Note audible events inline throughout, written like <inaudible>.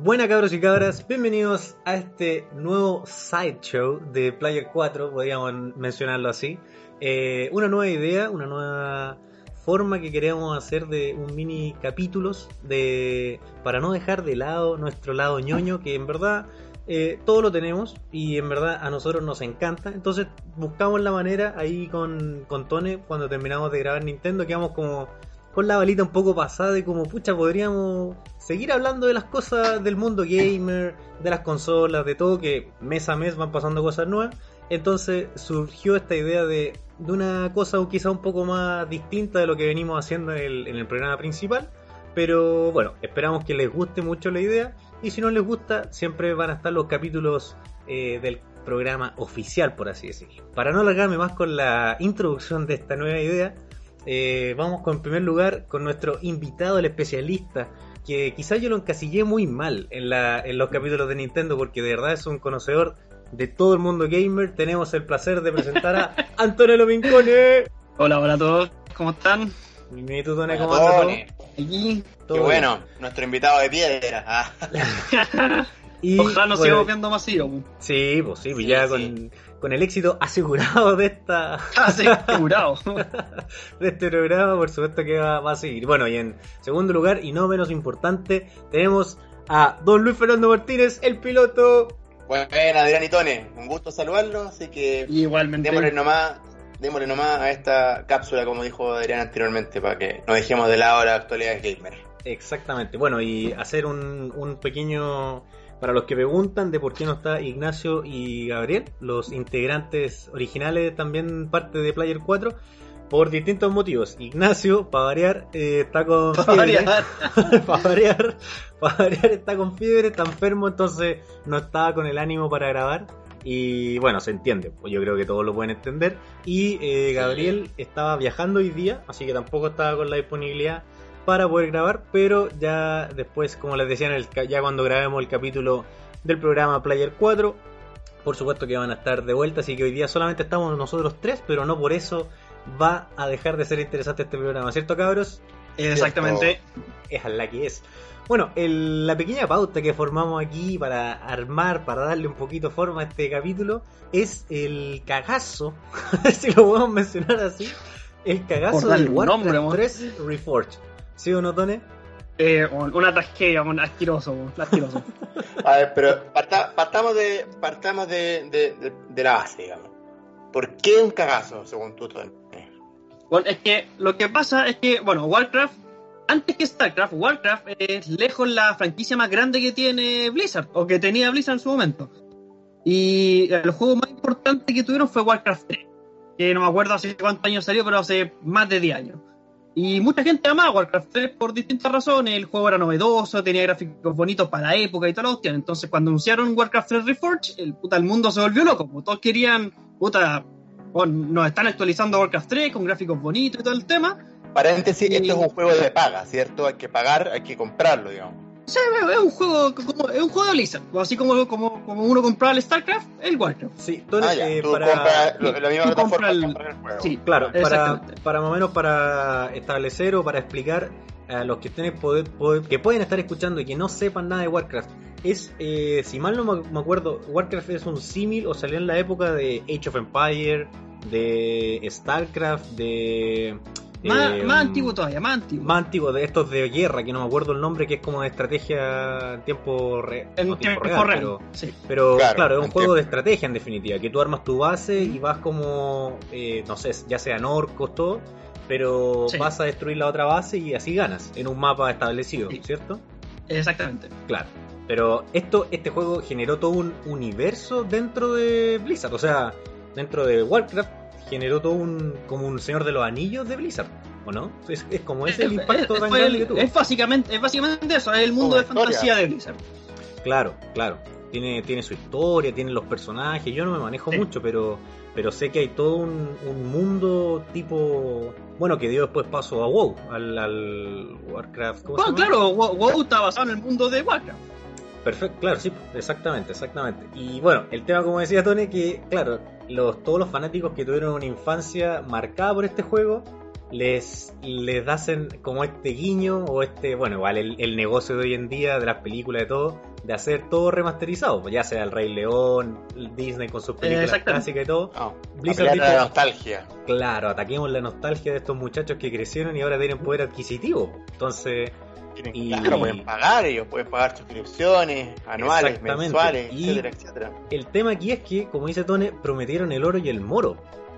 Buenas cabros y cabras, bienvenidos a este nuevo sideshow de Player 4, podríamos mencionarlo así. Eh, una nueva idea, una nueva forma que queremos hacer de un mini capítulos de para no dejar de lado nuestro lado ñoño, que en verdad eh, todo lo tenemos y en verdad a nosotros nos encanta. Entonces buscamos la manera ahí con, con Tone cuando terminamos de grabar Nintendo, quedamos como con la balita un poco pasada y como pucha podríamos seguir hablando de las cosas del mundo gamer, de las consolas, de todo que mes a mes van pasando cosas nuevas. Entonces surgió esta idea de, de una cosa quizá un poco más distinta de lo que venimos haciendo en el, en el programa principal. Pero bueno, esperamos que les guste mucho la idea. Y si no les gusta, siempre van a estar los capítulos eh, del programa oficial, por así decirlo. Para no alargarme más con la introducción de esta nueva idea, eh, vamos con en primer lugar con nuestro invitado, el especialista, que quizás yo lo encasillé muy mal en, la, en los capítulos de Nintendo, porque de verdad es un conocedor de todo el mundo gamer. Tenemos el placer de presentar a <laughs> Antonio Lomincone. Hola, hola a todos, ¿cómo están? ¿Y tú, Tone, cómo andas? Aquí. Qué bien. bueno, nuestro invitado de piedra. Ah. <laughs> Y, Ojalá nos bueno, sigamos viendo masivo. Sí, pues sí, pues Sí, ya sí. Con, con el éxito asegurado de esta Casi asegurado. <laughs> de este programa, por supuesto que va, va a seguir. Bueno, y en segundo lugar, y no menos importante, tenemos a don Luis Fernando Martínez, el piloto. Bueno, Adrián y Tone, un gusto saludarlos, así que Igualmente. démosle nomás, démosle nomás a esta cápsula, como dijo Adrián anteriormente, para que no dejemos de lado la actualidad gamer. Exactamente, bueno, y hacer un, un pequeño... Para los que preguntan de por qué no está Ignacio y Gabriel, los integrantes originales también parte de Player 4, por distintos motivos. Ignacio, para variar, eh, está con <laughs> fiebre. <laughs> para variar, para variar está con fiebre, está enfermo, entonces no estaba con el ánimo para grabar. Y bueno, se entiende, pues yo creo que todos lo pueden entender. Y eh, Gabriel estaba viajando hoy día, así que tampoco estaba con la disponibilidad para poder grabar, pero ya después, como les decía, en el, ya cuando grabemos el capítulo del programa Player 4, por supuesto que van a estar de vuelta, así que hoy día solamente estamos nosotros tres, pero no por eso va a dejar de ser interesante este programa, ¿cierto cabros? Exactamente. es la que es. Bueno, el- la pequeña pauta que formamos aquí para armar, para darle un poquito forma a este capítulo, es el cagazo, <laughs> si lo podemos mencionar así, el cagazo del Warcraft nombre, amor. 3 Reforged. ¿Sí o no, Tone? Eh, un- una tragedia, un asqueroso, un asqueroso. <laughs> A ver, pero parta- partamos de partamos de, de, de- de la base, digamos. ¿Por qué un cagazo, según tú, Tone? Bueno, es que lo que pasa es que, bueno, Warcraft, antes que StarCraft, Warcraft es lejos la franquicia más grande que tiene Blizzard, o que tenía Blizzard en su momento. Y el juego más importante que tuvieron fue Warcraft 3, que no me acuerdo hace cuántos años salió, pero hace más de 10 años. Y mucha gente amaba Warcraft 3 por distintas razones. El juego era novedoso, tenía gráficos bonitos para la época y toda la cuestión. Entonces, cuando anunciaron Warcraft 3 Reforged, el, puta, el mundo se volvió loco. pues, Todos querían, puta, oh, nos están actualizando Warcraft 3 con gráficos bonitos y todo el tema. Paréntesis, Y- esto es un juego de paga, ¿cierto? Hay que pagar, hay que comprarlo, digamos. Es un juego como, es un juego de Blizzard. Así como, como, como uno compraba el StarCraft, el Warcraft. Sí, Ah, eh, tú para... compras lo- la misma tú plataforma compras el- que compras el juego. Sí, Claro, para, para más o menos para establecer o para explicar a los que estén poder, poder- que pueden estar escuchando y que no sepan nada de Warcraft. Es, eh, si mal no me me acuerdo, Warcraft es un símil o salió en la época de Age of Empire, de StarCraft, de... Más, eh, más antiguo todavía, más antiguo. Más antiguo, de estos de guerra, que no me acuerdo el nombre, que es como de estrategia en tiempo, re- en no tiempo tiempo real, real. pero- Sí. pero Claro, claro, es un juego tiempo. de estrategia en definitiva, que tú armas tu base y vas como, eh, no sé, ya sean orcos, todo, pero Sí. vas a destruir la otra base y así ganas en un mapa establecido, Sí. ¿cierto? Exactamente. Claro. Pero esto, este juego generó todo un universo dentro de Blizzard, o sea, dentro de Warcraft generó todo un, como un Señor de los Anillos de Blizzard. ¿o no? Es, es como ese el Es- impacto es- tan grande el- que tuvo. es básicamente, es básicamente eso, es el mundo Como de historia. fantasía de Blizzard. Claro, claro. Tiene, tiene su historia, tiene los personajes. Yo no me manejo Sí. mucho, pero, pero sé que hay todo un, un mundo tipo. Bueno, que dio después paso a WoW, al, al Warcraft. ¿cómo se Bueno, llama? claro, WoW WoW está basado en el mundo de Warcraft. Perfecto, claro, sí, exactamente, exactamente. Y bueno, el tema, como decía Tony, que claro, los, todos los fanáticos que tuvieron una infancia marcada por este juego, les, les hacen como este guiño o este, bueno, igual el, el negocio de hoy en día, de las películas, de todo, de hacer todo remasterizado, pues ya sea el Rey León, Disney con sus películas exactamente. clásicas y todo. No, Blizzard la nostalgia. Claro, ataquemos la nostalgia de estos muchachos que crecieron y ahora tienen poder adquisitivo. Entonces, Tienen, Y- Claro, pueden pagar, ellos pueden pagar suscripciones anuales, mensuales, Y- etcétera, etcétera. el tema aquí es que, como dice Tone, prometieron el oro y el moro.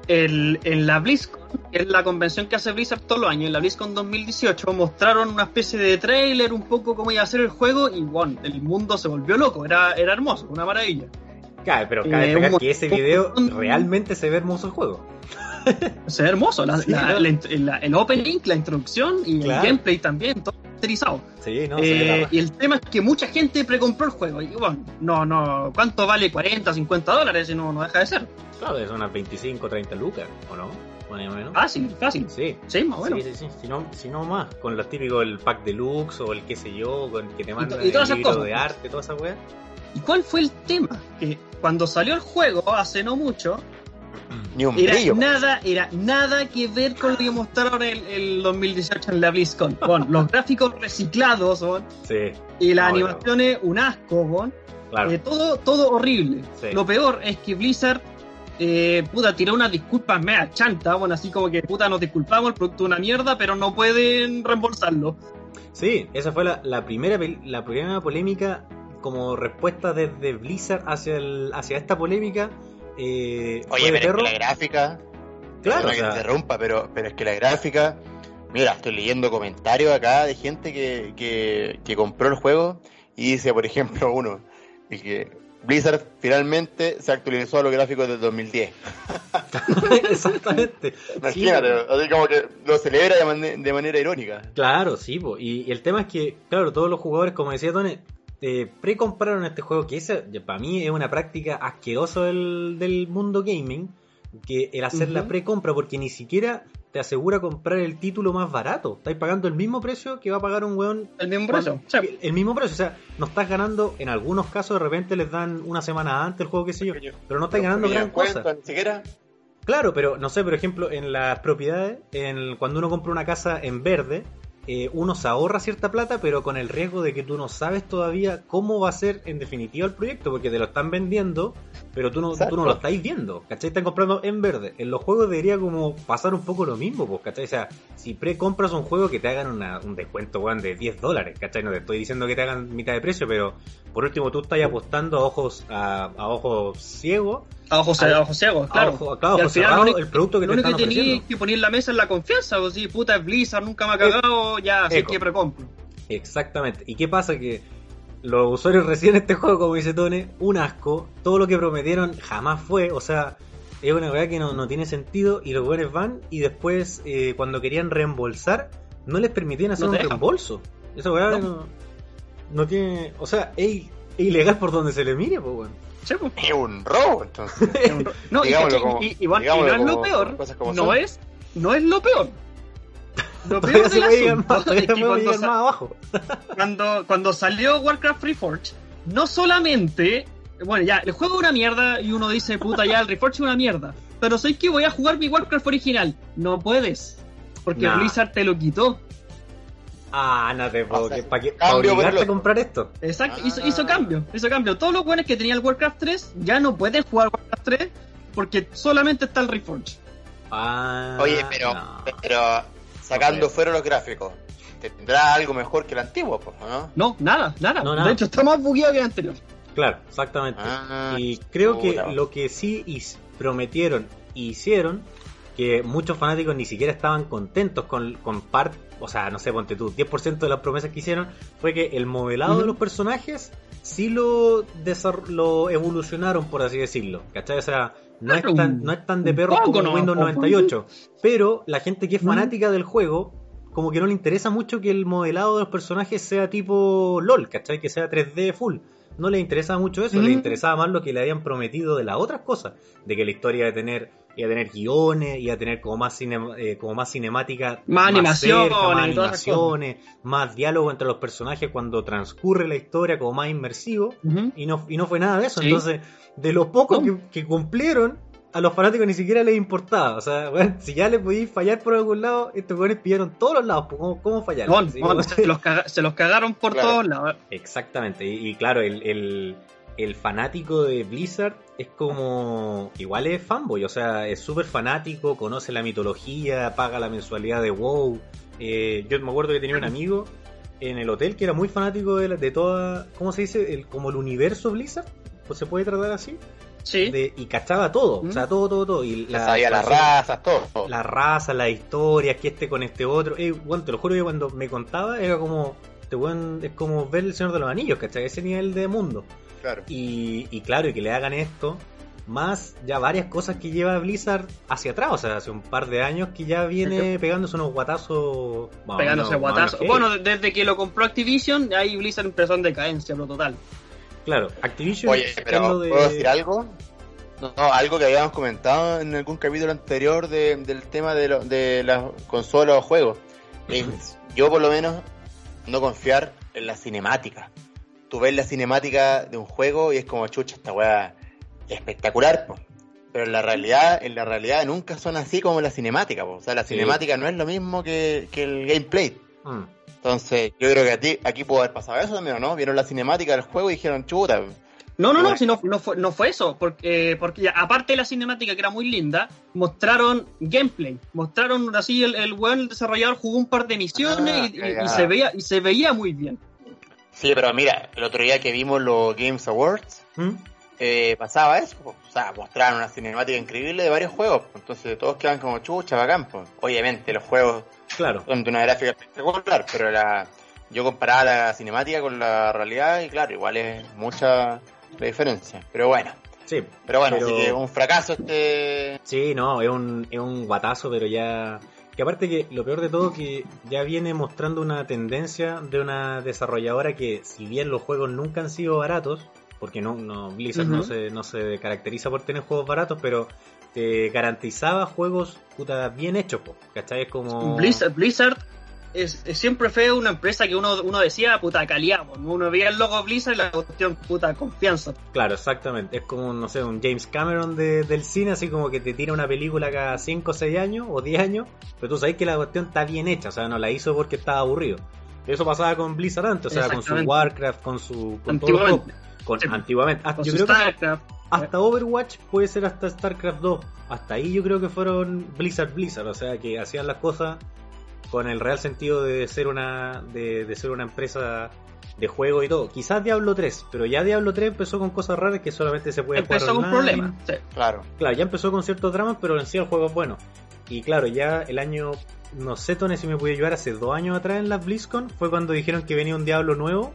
El, en la BlizzCon, que es la convención que hace Blizzard todos los años, en la BlizzCon 2018 mostraron una especie de trailer, un poco cómo iba a ser el juego y bueno, el mundo se volvió loco, era, era hermoso, una maravilla. Cabe, pero cabe Eh, que ese video realmente se ve hermoso el juego. Se ve hermoso, la- <laughs> Sí, la- ¿no? la int- la- el opening, la introducción y Claro. el gameplay también, todo masterizado. Sí, no, Eh, y el tema es que mucha gente precompró el juego. Y bueno, no, no, ¿cuánto vale 40, 50 dólares? Y no, no deja de ser. Claro, son unas 25, 30 lucas, ¿o no? Más o menos. Fácil, fácil. Sí. Sí, más bueno. Sí, sí, sí. Si no, si no más, con los típicos, el pack deluxe o el qué sé yo, con que te mandan y el todas esas libro cosas. de arte, toda esa weá. ¿Y cuál fue el tema? Que cuando salió el juego, hace no mucho, Ni un era brillo. nada, era nada que ver con lo que mostraron el, el 2018 en la BlizzCon. Bueno, los gráficos reciclados, bueno, Sí, y las No, animaciones, un asco, bueno, claro. Eh, todo, todo horrible. Sí. Lo peor es que Blizzard, eh, puta, tiró unas disculpas mea chanta, bueno, así como que, puta, nos disculpamos, el producto es una mierda, pero no pueden reembolsarlo. Sí, esa fue la, la primera la primera polémica como respuesta desde Blizzard hacia el, hacia esta polémica. Eh, Oye, pero es que la gráfica. Claro, Perdona o que sea, te interrumpa, pero, pero es que la gráfica. Mira, estoy leyendo comentarios acá de gente que, que, que compró el juego y dice, por ejemplo, <laughs> uno, y que Blizzard finalmente se actualizó a los gráficos del 2010. <laughs> exactamente. Sí, Imagínate, así como que lo celebra de, man- de manera irónica. Claro, sí, po. Y, y el tema es que, claro, todos los jugadores, como decía Tony, eh, pre-compraron este juego, que esa, para mí es una práctica asquerosa del, del mundo gaming, que el hacer la Ujú. pre-compra, porque ni siquiera te asegura comprar el título más barato. Estáis pagando el mismo precio que va a pagar un weón. El mismo precio. O sea, el- mismo precio, o sea, no estás ganando, en algunos casos de repente les dan una semana antes el juego, qué sé yo, pero no estás ganando gran cosa. cuentos, Ni siquiera. Claro, pero no sé, por ejemplo, en las propiedades, en, cuando uno compra una casa en verde, eh, uno se ahorra cierta plata, pero con el riesgo de que tú no sabes todavía cómo va a ser en definitiva el proyecto, porque te lo están vendiendo, pero tú no, Exacto. tú no lo estáis viendo, ¿cachai? Están comprando en verde. En los juegos debería como pasar un poco lo mismo, pues, ¿cachai? O sea, si pre-compras un juego que te hagan una- un descuento, weón, de 10 dólares, ¿cachai? No te estoy diciendo que te hagan mitad de precio, pero por último tú estás apostando a ojos, a, a ojos ciegos a ojos, al- a ojos ciegos, a claro. ojo- claro, Y al final cerrado, único- el producto que Lo te único están que tenías que poner en la mesa es la confianza, pues sí, puta, es Blizzard, nunca me ha cagado, ya, así que precompro. Exactamente. ¿Y qué pasa? Que los usuarios reciben este juego, como dice Tone, un asco. Todo lo que prometieron jamás fue. O sea, es una verdad que no, no tiene sentido. Y los buenos van y después, eh, cuando querían reembolsar, no les permitían hacer No un dejan. reembolso. Esa weá No. no. no tiene. O sea, es, es ilegal por donde se le mire, pues. Sí, pues. Es un robo, entonces. <laughs> No, y, como- y, y bueno, y digámoslo no es lo peor, no es, no es lo peor. Lo peor del asunto es que cuando, más abajo. cuando, cuando salió Warcraft Reforged, no solamente, bueno, ya, el juego es una mierda y uno dice, puta, ya, el Reforged es una mierda, pero sé que voy a jugar mi Warcraft original. No puedes, porque Nah. Blizzard te lo quitó. Ah, no te puedo. O sea, que- ¿Para qué? cambio ¿Para obligarte a comprar esto? Exacto, Ah. hizo, hizo cambio, hizo cambio. Todos los buenos que tenía el Warcraft 3 ya no pueden jugar Warcraft 3 porque solamente está el Reforged. Ah, Oye, pero, no. pero sacando Ok. fuera los gráficos, ¿tendrá algo mejor que el antiguo, pues, no? No, nada, nada. No, nada. De hecho, está más bugueado que el anterior. Claro, exactamente. Ah, y creo que lo que sí prometieron e hicieron, que muchos fanáticos ni siquiera estaban contentos con, con part, o sea, no sé, ponte tú, 10% de las promesas que hicieron, fue que el modelado de los personajes sí lo, desar- lo evolucionaron, por así decirlo. ¿Cachai? O sea, no es Claro, tan, no es tan de poco como nomás, Windows po. 98. Pero la gente que es Mm. fanática del juego, como que no le interesa mucho que el modelado de los personajes sea tipo LOL, ¿cachai? Que sea 3D full. No le interesaba mucho eso, Mm. le interesaba más lo que le habían prometido de las otras cosas. De que la historia a tener, iba a tener guiones, iba a tener como más, cine- eh, como más cinemática. Más animaciones cerca, más y animaciones, más diálogo entre los personajes cuando transcurre la historia, como más inmersivo y no, y no fue nada de eso. Sí. Entonces, de lo poco No. que, que cumplieron, a los fanáticos ni siquiera les importaba. O sea, bueno, si ya le podíais fallar por algún lado, estos weones pillaron todos los lados. pues, ¿Cómo, cómo fallar? Se, los caga- se los cagaron por Claro. todos lados. Exactamente. Y, y claro, el, el, el fanático de Blizzard es como. Igual es fanboy, o sea, es súper fanático, conoce la mitología, paga la mensualidad de WoW. Eh, yo me acuerdo que tenía un amigo en el hotel que era muy fanático de, la- de toda. ¿Cómo se dice? El, como el universo Blizzard. Pues se puede tratar así. Sí. de- y cachaba todo, o sea, ¿Mm? todo, todo, todo. Y Ya sabía las razas, todo. todo. La raza, las historias, que este con este otro. Eh, bueno, te lo juro que cuando me contaba era como. Este weón es como ver el Señor de los Anillos, ¿cachai? Ese nivel de mundo. Claro. Y, y claro, y que le hagan esto, más ya varias cosas que lleva Blizzard hacia atrás, o sea, hace un par de años que ya viene pegándose unos guatazos. Pegándose guatazos. Bueno, desde que lo compró Activision, ahí Blizzard empezó en decadencia, pero total. claro, Activision. Oye, pero lo de- ¿puedo decir algo? No, no, algo que habíamos comentado en algún capítulo anterior de- del tema de, lo- de las consolas o juegos. Es, <laughs> yo por lo menos no confiar en la cinemática. Tú ves la cinemática de un juego y es como chucha, esta weá espectacular, po. pero en la realidad, en la realidad nunca son así como la cinemática, po. o sea, la Sí. cinemática no es lo mismo que, que el gameplay. Mm. Entonces, yo creo que a ti, aquí pudo haber pasado eso también, ¿o no? Vieron la cinemática del juego y dijeron, chuta, No, no, no, si no, no, fue, no fue eso, porque, porque ya, aparte de la cinemática que era muy linda, mostraron gameplay, mostraron así el, el buen desarrollador jugó un par de misiones Ah, y, y- cagada. y se veía y se veía muy bien. Sí, pero mira, el otro día que vimos los Games Awards, ¿Mm? eh, pasaba eso, o sea, mostraron una cinemática increíble de varios juegos, entonces todos quedan como chucha, bacán, po. obviamente los juegos Claro. son de una gráfica espectacular, pero la, yo comparaba la cinemática con la realidad y claro, igual es mucha la diferencia, pero bueno, Sí. pero bueno, Pero- así que un fracaso este... Sí, no, es un, es un guatazo, pero ya... Que aparte que lo peor de todo que ya viene mostrando una tendencia de una desarrolladora que si bien los juegos nunca han sido baratos, porque no, no Blizzard no, se, no se caracteriza por tener juegos baratos, pero te garantizaba juegos puta bien hechos, po, ¿cachai? Es como... Blizzard, Blizzard es, es- siempre fue una empresa que uno, uno decía, puta, calidad, po. uno veía el logo Blizzard y la cuestión, puta, confianza. Claro, exactamente. Es como, no sé, un James Cameron de- del cine, así como que te tira una película cada 5 o 6 años o 10 años, pero tú sabes que la cuestión está bien hecha, o sea, no la hizo porque estaba aburrido. Eso pasaba con Blizzard antes, o sea, con su. Warcraft, con su... Con Antiguamente. juegos. Con, Sí. antiguamente. Hasta- Con yo su creo que StarCraft. hasta Overwatch puede ser hasta StarCraft 2. Hasta ahí yo creo que fueron Blizzard Blizzard, o sea, que hacían las cosas con el real sentido de ser una de, de ser una empresa de juego y todo. Quizás Diablo 3, pero ya Diablo 3 empezó con cosas raras que solamente se puede Empezó jugar con online. problemas. sí. Claro, Claro, ya empezó con ciertos dramas, pero en sí el juego es bueno. Y claro, ya el año, no sé, Tony, si me puede ayudar, hace dos años atrás en la BlizzCon fue cuando dijeron que venía un Diablo nuevo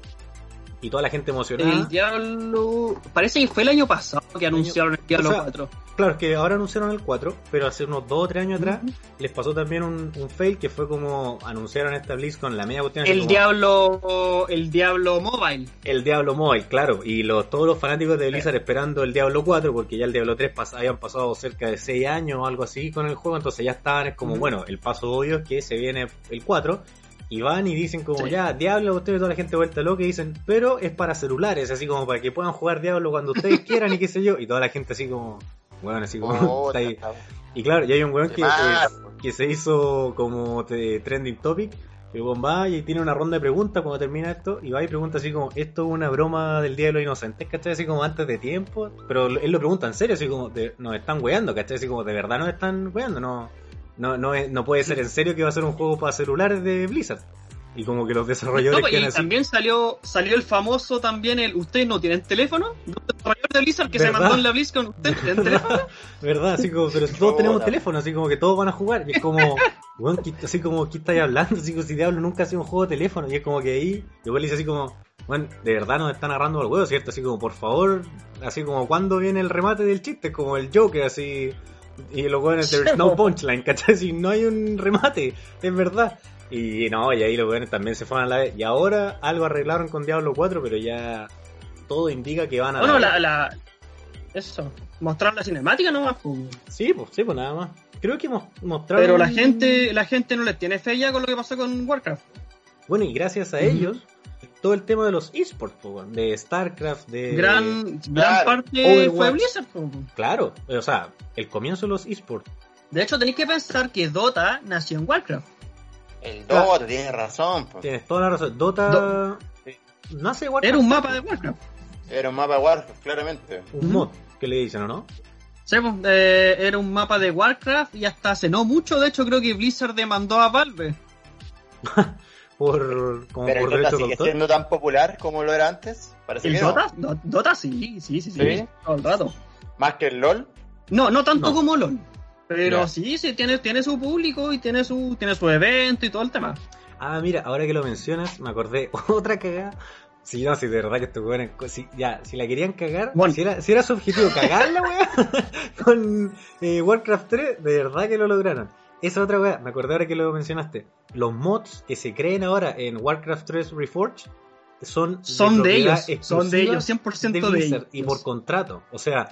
y toda la gente emocionada. El Diablo. Parece que fue el año pasado que anunciaron el Diablo o sea, 4. Claro, es que ahora anunciaron el 4, pero hace unos 2 o 3 años atrás les pasó también un, un fail que fue como anunciaron esta BlizzCon la media cuestión. El como, Diablo. El Diablo Mobile. El Diablo Mobile, claro, y los, todos los fanáticos de Blizzard esperando el Diablo 4, porque ya el Diablo 3 pas- habían pasado cerca de 6 años o algo así con el juego, entonces ya estaban, es como, bueno, el paso obvio es que se viene el 4, y van y dicen como, Sí. ya, Diablo, ustedes toda la gente vuelta loca, y dicen, pero es para celulares, así como para que puedan jugar Diablo cuando ustedes <laughs> quieran y qué sé yo, y toda la gente así como, bueno, así como, Oh, está ahí. está- Y claro, y hay un weón que, Más, eh, que se hizo como te- trending topic. El weón va y tiene una ronda de preguntas cuando termina esto. Y va y pregunta así como: ¿Esto es una broma del Día de los Inocentes? ¿Cachai? Así como antes de tiempo. Pero él lo pregunta en serio, así como: de- Nos están weando, ¿cachai? Así como: ¿De verdad nos están weando? No, no, no, es- no puede ser en serio que va a ser un juego para celulares de Blizzard. Y como que los desarrolladores No, y quedan así. también salió salió el famoso también el ¿Ustedes no tienen teléfono? Un desarrollador de Blizzard que se ¿Verdad? mandó en la BlizzCon. ¿Ustedes tienen <laughs> teléfono? ¿Verdad? Así como, pero todos tenemos teléfono, así como que todos van a jugar. Y es como, <laughs> ¿qué- así como, ¿qué estáis hablando? Así como si Diablo nunca ha sido un juego de teléfono. Y es como que ahí, igual dice así como, bueno, de verdad nos están agarrando el huevo, ¿cierto? Así como, por favor, así como cuando viene el remate del chiste, como el Joker, así. Y los weones, there's <laughs> no punchline, ¿cachai? Si no hay un remate, es verdad. Y no, y ahí los weones también se fueron a la vez. Y ahora algo arreglaron con Diablo 4, pero ya todo indica que van a. Bueno, la, la, eso, mostrar la cinemática nomás. Pues. Sí, pues, sí, pues nada más. Creo que mos- mostraron. Pero la gente, la gente no les tiene fe ya con lo que pasó con Warcraft. Bueno, y gracias a ellos, todo el tema de los esports, de StarCraft, de. gran, gran claro, parte Overwatch. fue Blizzard. pues. Claro, o sea, el comienzo de los esports. De hecho, tenéis que pensar que Dota nació en Warcraft. El Dota, tienes razón. po. Tienes toda la razón. Dota. Do- Nace de Warcraft. Era un mapa de Warcraft. Era un mapa de Warcraft, claramente. Un mod, que le dicen, ¿o no? Sí, pues, eh, era un mapa de Warcraft y hasta hace no mucho, de hecho creo que Blizzard demandó a Valve. <laughs> Por, como Pero el por Dota derecho de sigue siendo tan popular como lo era antes. Parece ¿El que. Dota? Do- Dota sí, sí, sí, sí, ¿Sí? todo el rato. Más que el LOL. No, no tanto No. como LOL. Pero sí, sí, tiene, tiene su público y tiene su, tiene su evento y todo el tema. Ah, mira, ahora que lo mencionas, me acordé <laughs> otra cagada. Si no, si de verdad que estos weones, si, ya, si la querían cagar, Bueno. si, era, si era su objetivo cagarla, weá, <laughs> con eh, Warcraft 3, de verdad que lo lograron. Esa otra weá, me acordé ahora que lo mencionaste. Los mods que se creen ahora en Warcraft 3 Reforged son, Son de ellos, son de ellos, exclusiva 100% de, Blizzard ellos. y por contrato. O sea,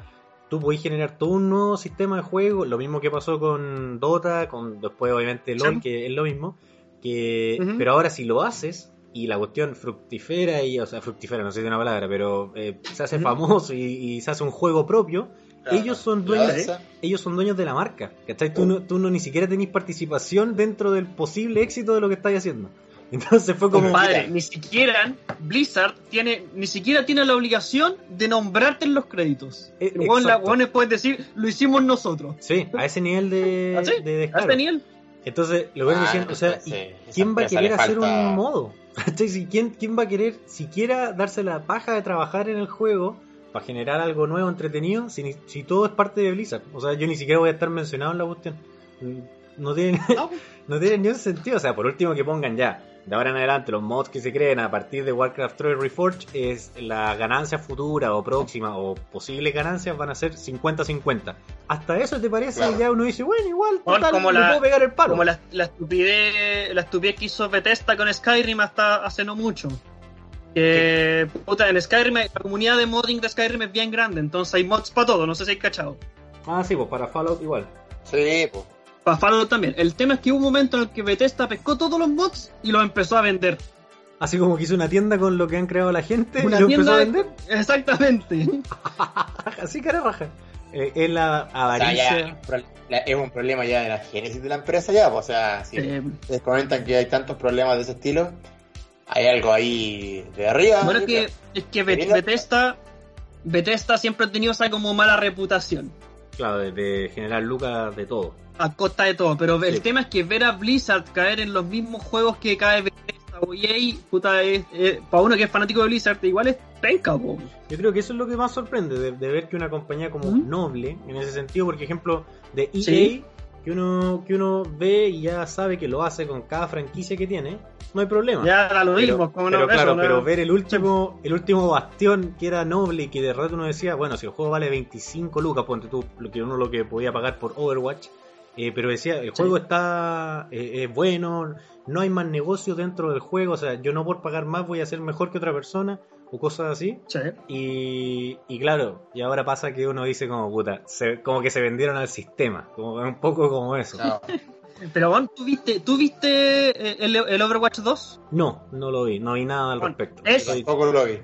tú podés generar todo un nuevo sistema de juego, lo mismo que pasó con Dota, con después obviamente LoL, Sí. que es lo mismo, que pero ahora si lo haces y la cuestión fructifera y o sea fructifera no sé si es una palabra pero eh, se hace famoso y, y se hace un juego propio ellos son dueños ellos son dueños de la marca ¿cachai? tú no, tú no ni siquiera tenés participación dentro del posible éxito de lo que estáis haciendo entonces fue como Compadre, mira. ni siquiera Blizzard tiene, ni siquiera tiene la obligación de nombrarte en los créditos. Eh, weón- la pueden decir, lo hicimos nosotros. sí a ese nivel de, <laughs> ¿Ah, sí? de ¿A este nivel? entonces lo que Ah, diciendo o sea ¿y entonces, esa ¿Quién va a querer hacer falta- un modo? <laughs> ¿quién, ¿Quién va a querer siquiera darse la paja de trabajar en el juego para generar algo nuevo, entretenido, si, ni- si todo es parte de Blizzard? O sea, yo ni siquiera voy a estar mencionado en la cuestión. Mm, No tiene, No, <laughs> no tiene ni un sentido. O sea, por último que pongan ya, de ahora en adelante, los mods que se creen a partir de Warcraft 3 Reforged es la ganancia futura o próxima o posibles ganancias van a ser 50-50. Hasta eso te parece, Claro. ya uno dice, bueno, igual, Bueno, total, como le la- puedo pegar el palo. Como la, la estupidez, la estupidez que hizo Bethesda con Skyrim hasta hace no mucho. Que, puta, en Skyrim, la comunidad de modding de Skyrim es bien grande, entonces hay mods para todo, no sé si hay cachado. Ah, sí, pues para Fallout igual. Sí, pues. Para Fallout también. El tema es que hubo un momento en el que Bethesda pescó todos los mods y los empezó a vender. Así como que hizo una tienda con lo que han creado la gente Una y lo empezó a vender. <laughs> Exactamente. <laughs> Así cara raja. Eh, es la O sea, avaricia. ya, es un problema ya de la génesis de la empresa ya, pues, o sea, si Eh, les comentan que hay tantos problemas de ese estilo, hay algo ahí de arriba. bueno, es que, es que. Bethesda, Bethesda siempre ha tenido esa como mala reputación. Claro, de, de generar lucas de todo. A costa de todo, pero el Sí. tema es que ver a Blizzard caer en los mismos juegos que cae Bethesda o EA, puta, es, para uno que es fanático de Blizzard, igual es penca, po. Yo creo que eso es lo que más sorprende, de, de ver que una compañía como noble, en ese sentido, por ejemplo, de EA, Sí. que uno que uno ve y ya sabe que lo hace con cada franquicia que tiene, no hay problema. Ya da lo Pero, mismo, como pero no, claro, eso, no- pero ver el último, <laughs> el último bastión que era noble y que de rato uno decía, bueno, si el juego vale 25 lucas, ponte tú, lo que uno lo que podía pagar por Overwatch, eh, pero decía, el juego está eh, es bueno, no hay más negocios dentro del juego, o sea, yo no por pagar más voy a ser mejor que otra persona, o cosas así. Sí. Y, y claro, y ahora pasa que uno dice como puta, se- como que se vendieron al sistema, como un poco como eso. No, <laughs> Pero bueno, ¿tú viste, ¿tú viste eh, el, el Overwatch 2? No, no lo vi, no vi nada al respecto. es- tampoco lo vi.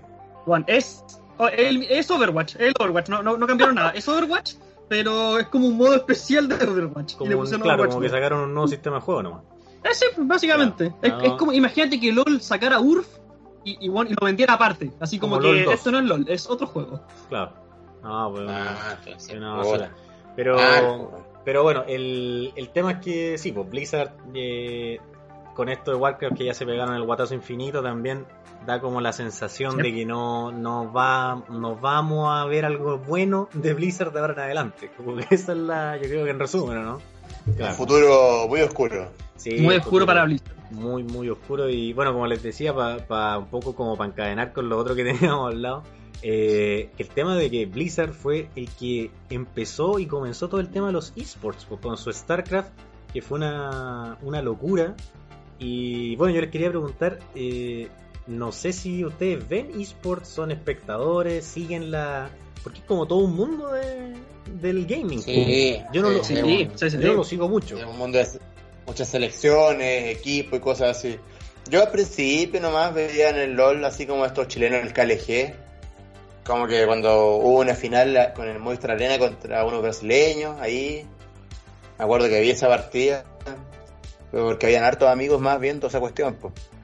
Juan, es, oh, el- es Overwatch, el Overwatch, no, no, no cambiaron nada, es Overwatch, pero es como un modo especial de Overwatch. y como le un- pusieron claro, Overwatch como que 2. sacaron un nuevo sistema de juego nomás. Eh, sí, pues, básicamente. Claro. Es, No. es como, imagínate que LOL sacara URF y, y, bueno, y lo vendiera aparte. Así como, Como que LOL 2. esto no es LOL, es otro juego. Claro. No, pues, Ah, basura. Pero, Ah, pero bueno, el, el tema es que sí, pues Blizzard eh, con esto de Warcraft que ya se pegaron el guatazo infinito también da como la sensación Sí. de que no, no va, nos vamos a ver algo bueno de Blizzard de ahora en adelante. Como que esa es la, yo creo que en resumen, ¿no? Un futuro muy oscuro. Sí, Muy oscuro futuro. para Blizzard. muy, muy oscuro. Y bueno, como les decía, para un poco como para encadenar con lo otro que <laughs> teníamos al lado, eh, el tema de que Blizzard fue el que empezó y comenzó todo el tema de los esports, pues, con su StarCraft, que fue una, una locura. Y bueno, yo les quería preguntar, eh, no sé si ustedes ven esports, son espectadores, siguen la... Porque es como todo un mundo de, del gaming. Sí, yo no, lo, sí, yo no lo sigo mucho. Es un mundo de muchas selecciones, equipos y cosas así. Yo al principio nomás veía en el LOL así como estos chilenos en el KLG. Como que cuando hubo una final con el Movistar Arena contra unos brasileños, ahí me acuerdo que vi esa partida porque habían hartos amigos más viendo esa cuestión.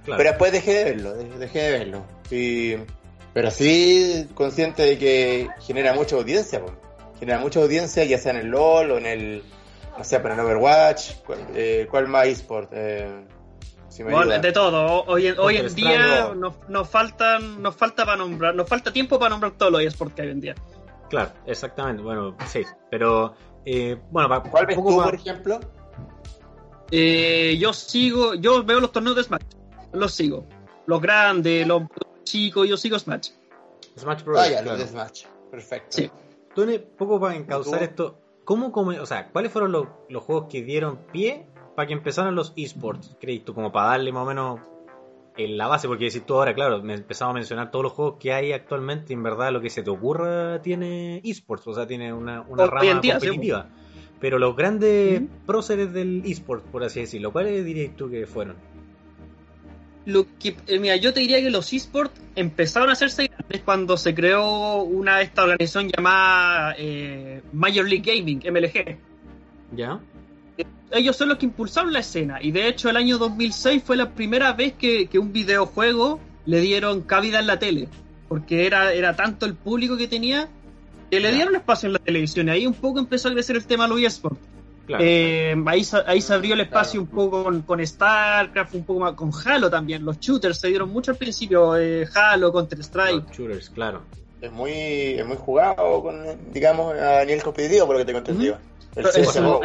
Pero después dejé de verlo, dejé de verlo. Y, pero sí consciente de que genera mucha audiencia, genera mucha audiencia ya sea en el LOL o en el o sea, para el Overwatch, eh, ¿cuál, más eSport? Eh, bueno, de todo. Hoy, hoy en día nos, faltan, nos falta para nombrar, nos falta tiempo para nombrar todos los eSports que hay hoy en día. Claro, exactamente. Bueno, sí, pero eh, bueno, ¿cuál ves tú, por ejemplo? Eh, yo sigo, yo veo los torneos de Smash, los sigo. Los grandes, los chicos, yo sigo Smash. Smash Bros. Ah, los de Smash. Perfecto. Sí. Tony, poco para encauzar esto, ¿Cómo, o sea, ¿cuáles fueron los, juegos que dieron pie para que empezaran los esports? ¿Crees tú? Como para darle más o menos en la base, porque si tú ahora, claro, me empezamos a mencionar todos los juegos que hay actualmente, y en verdad lo que se te ocurra tiene esports, o sea, tiene una, una rama competitiva. Pero los grandes próceres del esports, por así decirlo, ¿cuáles dirías tú que fueron? lo que, eh, mira, yo te diría que los esports empezaron a hacerse grandes cuando se creó una esta organización llamada eh, Major League Gaming, MLG. ¿Ya? Ellos son los que impulsaron la escena y de hecho el año 2006 fue la primera vez que, un videojuego le dieron cabida en la tele, porque era, era tanto el público que tenía que le dieron espacio en la televisión y ahí un poco empezó a crecer el tema de los esports. Eh, ahí, ahí se abrió el espacio un poco con, StarCraft, un poco más con Halo también. Los shooters se dieron mucho al principio, eh, Halo, Counter-Strike. shooters, claro. Es muy, es muy jugado, con, digamos, a nivel competitivo, por lo que te conté. en, su,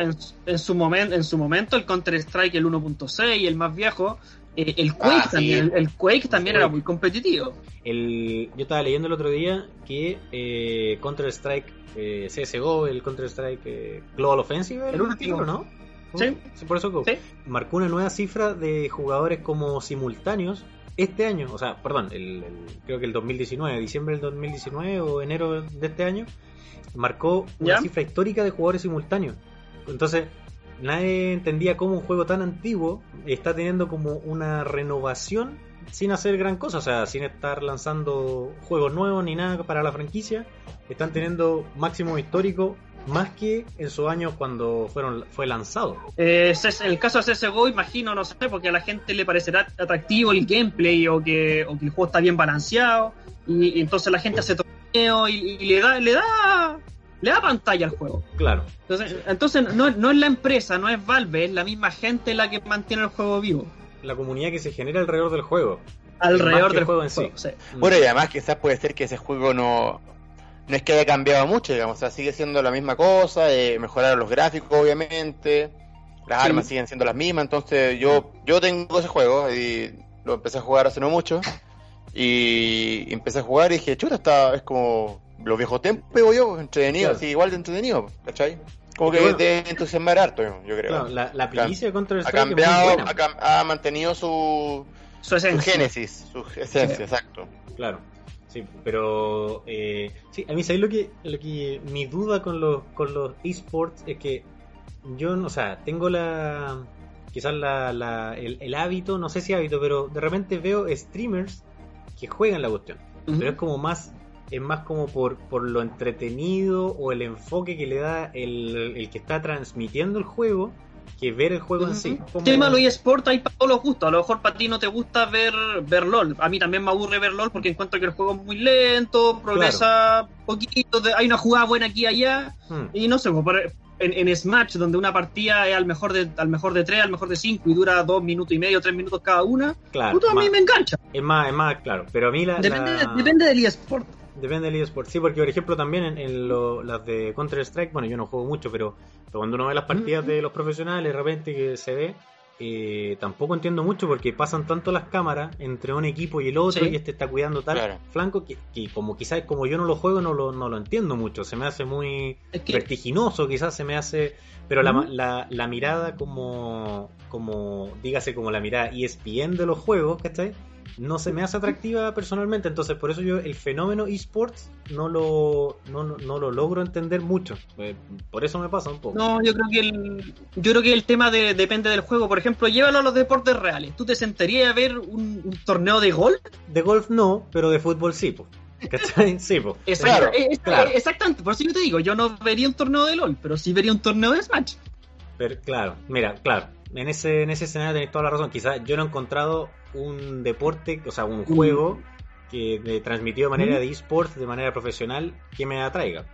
en, su momento, en su momento, el Counter-Strike, el 1.6, el más viejo, eh, el Quake ah, también, el, Quake también era muy competitivo. El, yo estaba leyendo el otro día que eh, Counter Strike eh, CSGO, el Counter Strike eh, Global Offensive, el último, ¿no? Sí. Por eso marcó una nueva cifra de jugadores como simultáneos este año, o sea, perdón, el, creo que el 2019, diciembre del 2019 o enero de este año, marcó una cifra histórica de jugadores simultáneos. Entonces, nadie entendía cómo un juego tan antiguo está teniendo como una renovación sin hacer gran cosa, o sea, sin estar lanzando juegos nuevos ni nada para la franquicia, están teniendo máximo histórico más que en sus años cuando fueron fue lanzado. Eh, el caso de CSGO, imagino, no sé, porque a la gente le parecerá atractivo el gameplay o que, o que el juego está bien balanceado y, entonces la gente hace torneo y, y, le da le da le da pantalla al juego. Claro. Entonces, entonces no, no es la empresa, no es Valve, es la misma gente la que mantiene el juego vivo. La comunidad que se genera alrededor del juego. Alrededor del juego en sí. Bueno, y además quizás puede ser que ese juego no, no es que haya cambiado mucho, digamos, o sea, sigue siendo la misma cosa, eh, mejoraron los gráficos, obviamente, las armas siguen siendo las mismas, entonces yo, yo tengo ese juego y lo empecé a jugar hace no mucho, y empecé a jugar y dije, chuta, está, es como los viejos tiempos, yo, entretenido, así, igual de entretenido, ¿cachai? Como que te entusiasmar harto, yo creo. Claro, la, la primicia de Counter Strike ha cambiado, ha, mantenido su, su, génesis, su esencia, exacto. Claro, sí, pero eh, sí, a mí sabéis lo que, lo que mi duda con los con los esports es que yo, o sea, tengo la quizás la, la el, hábito, no sé si hábito, pero de repente veo streamers que juegan la cuestión, pero es como más es más como por, por lo entretenido o el enfoque que le da el, el que está transmitiendo el juego que ver el juego en sí. Como... Tema y eSport hay para todos los gustos. A lo mejor para ti no te gusta ver, ver LOL. A mí también me aburre ver LOL porque encuentro que el juego es muy lento, progresa poquito, hay una jugada buena aquí y allá. Hmm. Y no sé, pues, en, en, Smash, donde una partida es al mejor de al mejor de tres, al mejor de cinco y dura dos minutos y medio, tres minutos cada una, claro, a mí me engancha. Es más, es más, claro. Pero a mí la. Depende, depende del eSport. Depende del eSport, sí, porque por ejemplo también en, las de Counter Strike, bueno, yo no juego mucho, pero, cuando uno ve las partidas de los profesionales, de repente que se ve, eh, tampoco entiendo mucho porque pasan tanto las cámaras entre un equipo y el otro Sí. y este está cuidando tal Claro. flanco que, que como quizás como yo no lo juego no lo, no lo entiendo mucho. Se me hace muy vertiginoso, quizás se me hace... Pero la, la, la mirada como, como, dígase como la mirada ESPN de los juegos, ¿cachai? No se me hace atractiva personalmente, entonces por eso yo el fenómeno esports no lo, no, no- no lo logro entender mucho. Eh, Por eso me pasa un poco. no, yo creo que el, yo creo que el tema de- depende del juego. Por ejemplo, llévalo a los deportes reales. ¿Tú te sentarías a ver un, un torneo de golf? De golf no, pero de fútbol sí, po. <laughs> ¿cachai? Sí, po. Exacto- Claro, claro. Exactamente, por eso yo te digo, yo no vería un torneo de LOL, pero sí vería un torneo de Smash. Pero, claro, mira, claro, en ese, en ese escenario tenéis toda la razón. Quizás yo no he encontrado un deporte, o sea, un juego que de, transmitido de manera Mm. de esports, de manera profesional, que me atraiga.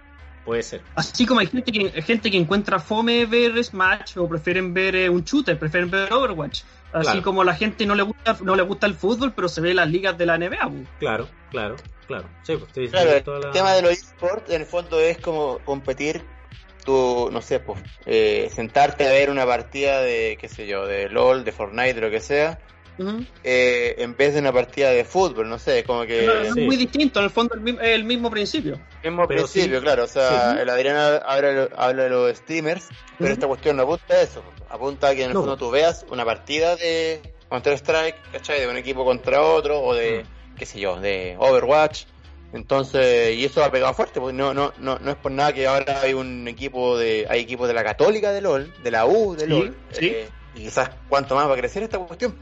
Puede ser. Así como hay gente que, gente que encuentra fome ver Smash o prefieren ver eh, un shooter, prefieren ver Overwatch. Así Claro. como la gente no le gusta no le gusta el fútbol, pero se ve las ligas de la NBA. bu. Claro, claro, claro. Sí, pues te Claro, toda la- el tema de los esports en el fondo es como competir, tú, no sé, pues, eh, sentarte a ver una partida de, qué sé yo, de LOL, de Fortnite, de lo que sea, eh, en vez de una partida de fútbol, no sé, como que... Es sí. muy distinto, en el fondo el mismo, el mismo principio. Mismo Pero principio, sí. claro, o sea, Sí. el Adrián habla, habla de los streamers, pero esta cuestión no apunta a eso, apunta a que en el No. fondo tú veas una partida de Counter-Strike, ¿cachai? De un equipo contra otro, o de, qué sé yo, de Overwatch, entonces, y eso ha pegado fuerte, porque no, no, no, no es por nada que ahora hay un equipo de, hay equipos de la Católica de LOL, de la U de LOL, sí. eh, y quizás cuánto más va a crecer esta cuestión.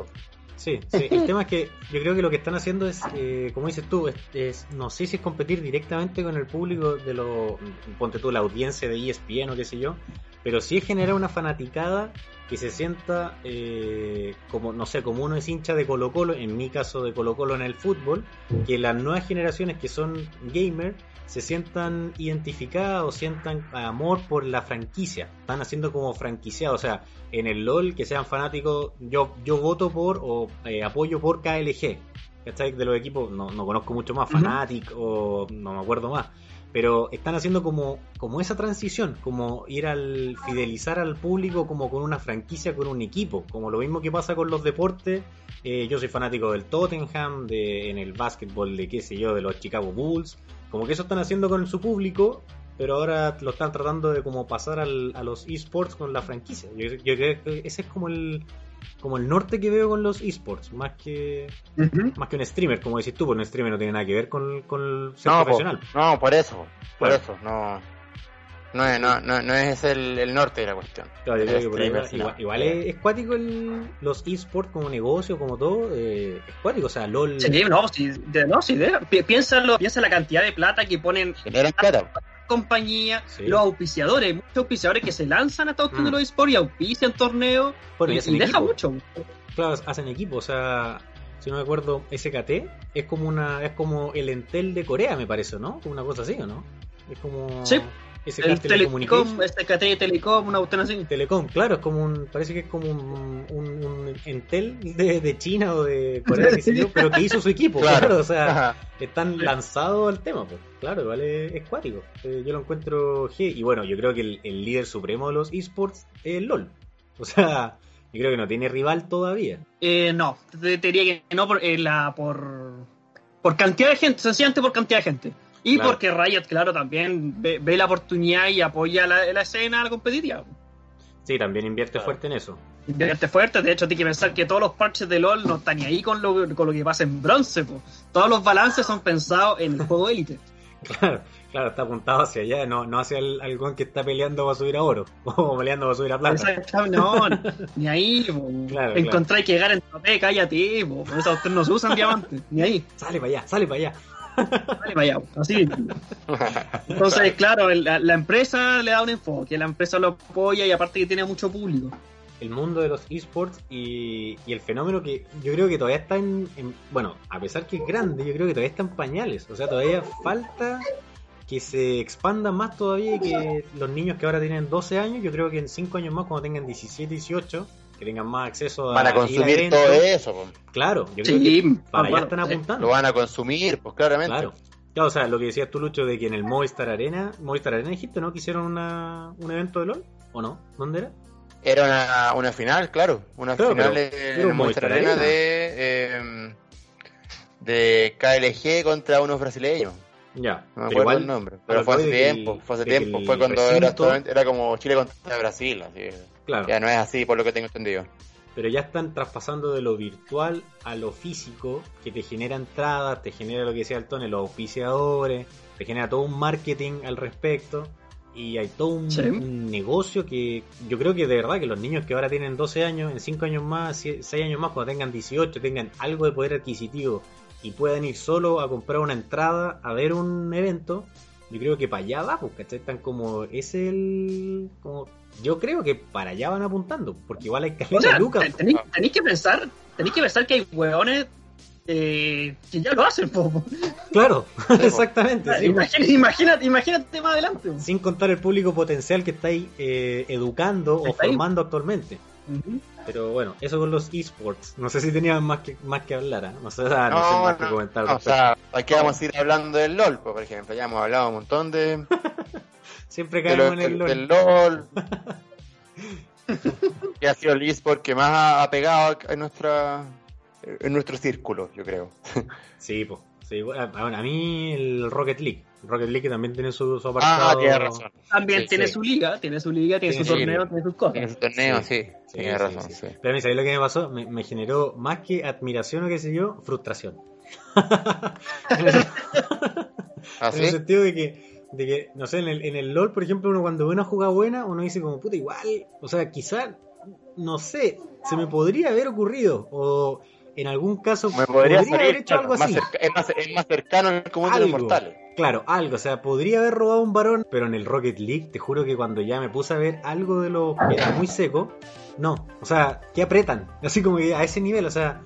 Sí, sí. El tema es que yo creo que lo que están haciendo es, eh, como dices tú, es, es- no sé si es competir directamente con el público de lo, ponte tú, la audiencia de ESPN o qué sé yo, pero sí es generar una fanaticada que se sienta eh, como, no sé, como uno es hincha de Colo Colo, en mi caso de Colo Colo en el fútbol, que las nuevas generaciones que son gamers se sientan identificadas o sientan amor por la franquicia. Están haciendo como franquiciados, o sea, en el LOL que sean fanáticos, yo, yo voto por o eh, apoyo por KLG. ¿Cachai? De los equipos, no, no conozco mucho más, Ujú. Fnatic o no me acuerdo más. Pero están haciendo como, como esa transición, como ir al fidelizar al público como con una franquicia, con un equipo, como lo mismo que pasa con los deportes. Eh, yo soy fanático del Tottenham, de, en el básquetbol de qué sé yo, de los Chicago Bulls. Como que eso están haciendo con su público, pero ahora lo están tratando de como pasar al- a los esports con la franquicia. Yo, yo creo que ese es como el como el norte que veo con los esports, más que más que un streamer, como decís tú, porque un streamer no tiene nada que ver con, con ser No, po, profesional. no, por eso, por Claro. eso, no, no, es- no, no, no es el, el norte de la cuestión. Claro, yo El creo que por ahí va. streamer, sí, igual, es, es cuático el- los esports como negocio, como todo, eh, es cuático, o sea, LOL. Sí, no, sí, de- no, sí, de- pi- piénsalo, piensa la cantidad de plata que ponen Generan plata. Compañías, Sí. los auspiciadores, muchos auspiciadores que se lanzan a esta cuestión Mm. de los esports y auspician torneos y y, deja mucho. Claro, hacen equipo, o sea, si no me acuerdo, SKT es como una es como el Entel de Corea, me parece, ¿no? Como una cosa así, ¿o no? Es como Sí. SK El. Telecom, este KT Telecom, una cuestión así. Telecom, claro, es como un, parece que es como un, un, un Entel de, de China o de Corea, pero que hizo su equipo, claro, Claro. o sea, Ajá. están lanzados al tema, pues, claro, igual es, cuático, Eh, yo lo encuentro G, y bueno, yo creo que el, el líder supremo de los esports es LOL, o sea, yo creo que no tiene rival todavía. Eh, no, te, te diría que no por, eh, la, por, por cantidad de gente, sencillamente por cantidad de gente. Y Claro. porque Riot, claro, también ve, ve la oportunidad y apoya la, la escena competitiva. Sí, también invierte Claro. fuerte en eso. Invierte fuerte, de hecho, tienes que pensar que todos los parches de LOL no están ni ahí con lo, con lo que pasa en bronce. po. Todos los balances son pensados en el juego élite. <laughs> Claro, claro, está apuntado hacia allá, no, no hacia el algún que está peleando para subir a oro, <laughs> o peleando para subir a plata. No, <laughs> ni ahí. po. Claro, Encontráis que llegar en tope, cállate. Po. Por eso ustedes no se usan diamantes, ni ahí. Sale para allá, sale para allá. Allá, po. así. Entonces, claro, la, empresa le da un enfoque, la empresa lo apoya y aparte que tiene mucho público. el mundo de los esports y, el fenómeno que yo creo que todavía está en, en- bueno, a pesar que es grande, yo creo que todavía está en pañales, o sea, todavía falta que se expanda más todavía y que los niños que ahora tienen 12 años, yo creo que en 5 años más, cuando tengan 17, 18, que tengan más acceso a Van a ir a consumir todo eso. Claro, yo creo Sí, que para allá bueno, están sí. apuntando. lo van a consumir, pues claramente. Claro. Claro, o sea, lo que decías tú, Lucho, de que en el Movistar Arena, Movistar Arena dijiste, ¿no? Que hicieron una, un evento de LOL, ¿o no? ¿Dónde era? Era una, una final, claro. Una Claro, final pero en era el Movistar Arena Arena. de, eh, de KLG contra unos brasileños. Ya, No me acuerdo igual, el nombre. Pero fue hace tiempo. Fue hace tiempo. Fue cuando era, recinto- solamente- era como Chile contra Brasil. Así. Claro, Ya no es así, por lo que tengo entendido. pero ya están traspasando de lo virtual a lo físico, que te genera entradas, te genera lo que decía el Tony, los auspiciadores, te genera todo un marketing al respecto. Y hay todo un, Sí. un negocio que yo creo que de verdad que los niños que ahora tienen 12 años, en 5 años más, 6 años más, cuando tengan 18, tengan algo de poder adquisitivo y puedan ir solo a comprar una entrada a ver un evento, yo creo que para allá va, pues, ¿cachai? Están como, es el... Como, yo creo que para allá van apuntando, porque igual hay O caleta sea, de lucas. te- tenéis, tenéis que pensar, tenéis que pensar que hay hueones eh, que ya lo hacen, po. Claro, <laughs> <laughs> exactamente. sí. Imagínate, imagínate, imagínate más adelante. Sin contar el público potencial que estáis eh, educando o ahí. formando Pero bueno, eso con los esports. No sé si tenían más que, más que hablar, ¿ah? no sé, ah, no No, sé más que comentar. no, o sea, aquí vamos a ir hablando del LOL, pues, por ejemplo. Ya hemos hablado un montón de, <laughs> Siempre de caemos lo- en el LOL. del LOL. <laughs> que ha sido el eSport que más ha, ha pegado en nuestra en nuestro círculo, yo creo. Sí, pues. Sí, bueno, a, mí el Rocket League. Rocket League que también tiene su, su Ah, apartado. tienes razón. También Sí, tiene sí. su liga, tiene su liga, tiene, Tiene su su torneo, liga. tiene sus cosas. En ese torneo, Sí. sí, sí, razón. sí. sí. Pero a mí, ¿sabéis lo que me pasó? Me, me generó más que admiración o qué sé yo, frustración. en, <laughs> el, ¿Ah, en el sentido de que, de que, no sé, en el, en el LOL, por ejemplo, uno cuando ve una jugada buena, uno dice como, puta, igual, o sea, quizá, no sé, se me podría haber ocurrido, o en algún caso Me podría haber salir, hecho claro, algo así. cerca- es, más, es más cercano al común de los mortales. Claro, algo, o sea, podría haber robado un varón, pero en el Rocket League, te juro que cuando ya me puse a ver algo de lo que era muy seco, no, o sea, que apretan, así como que a ese nivel, o sea,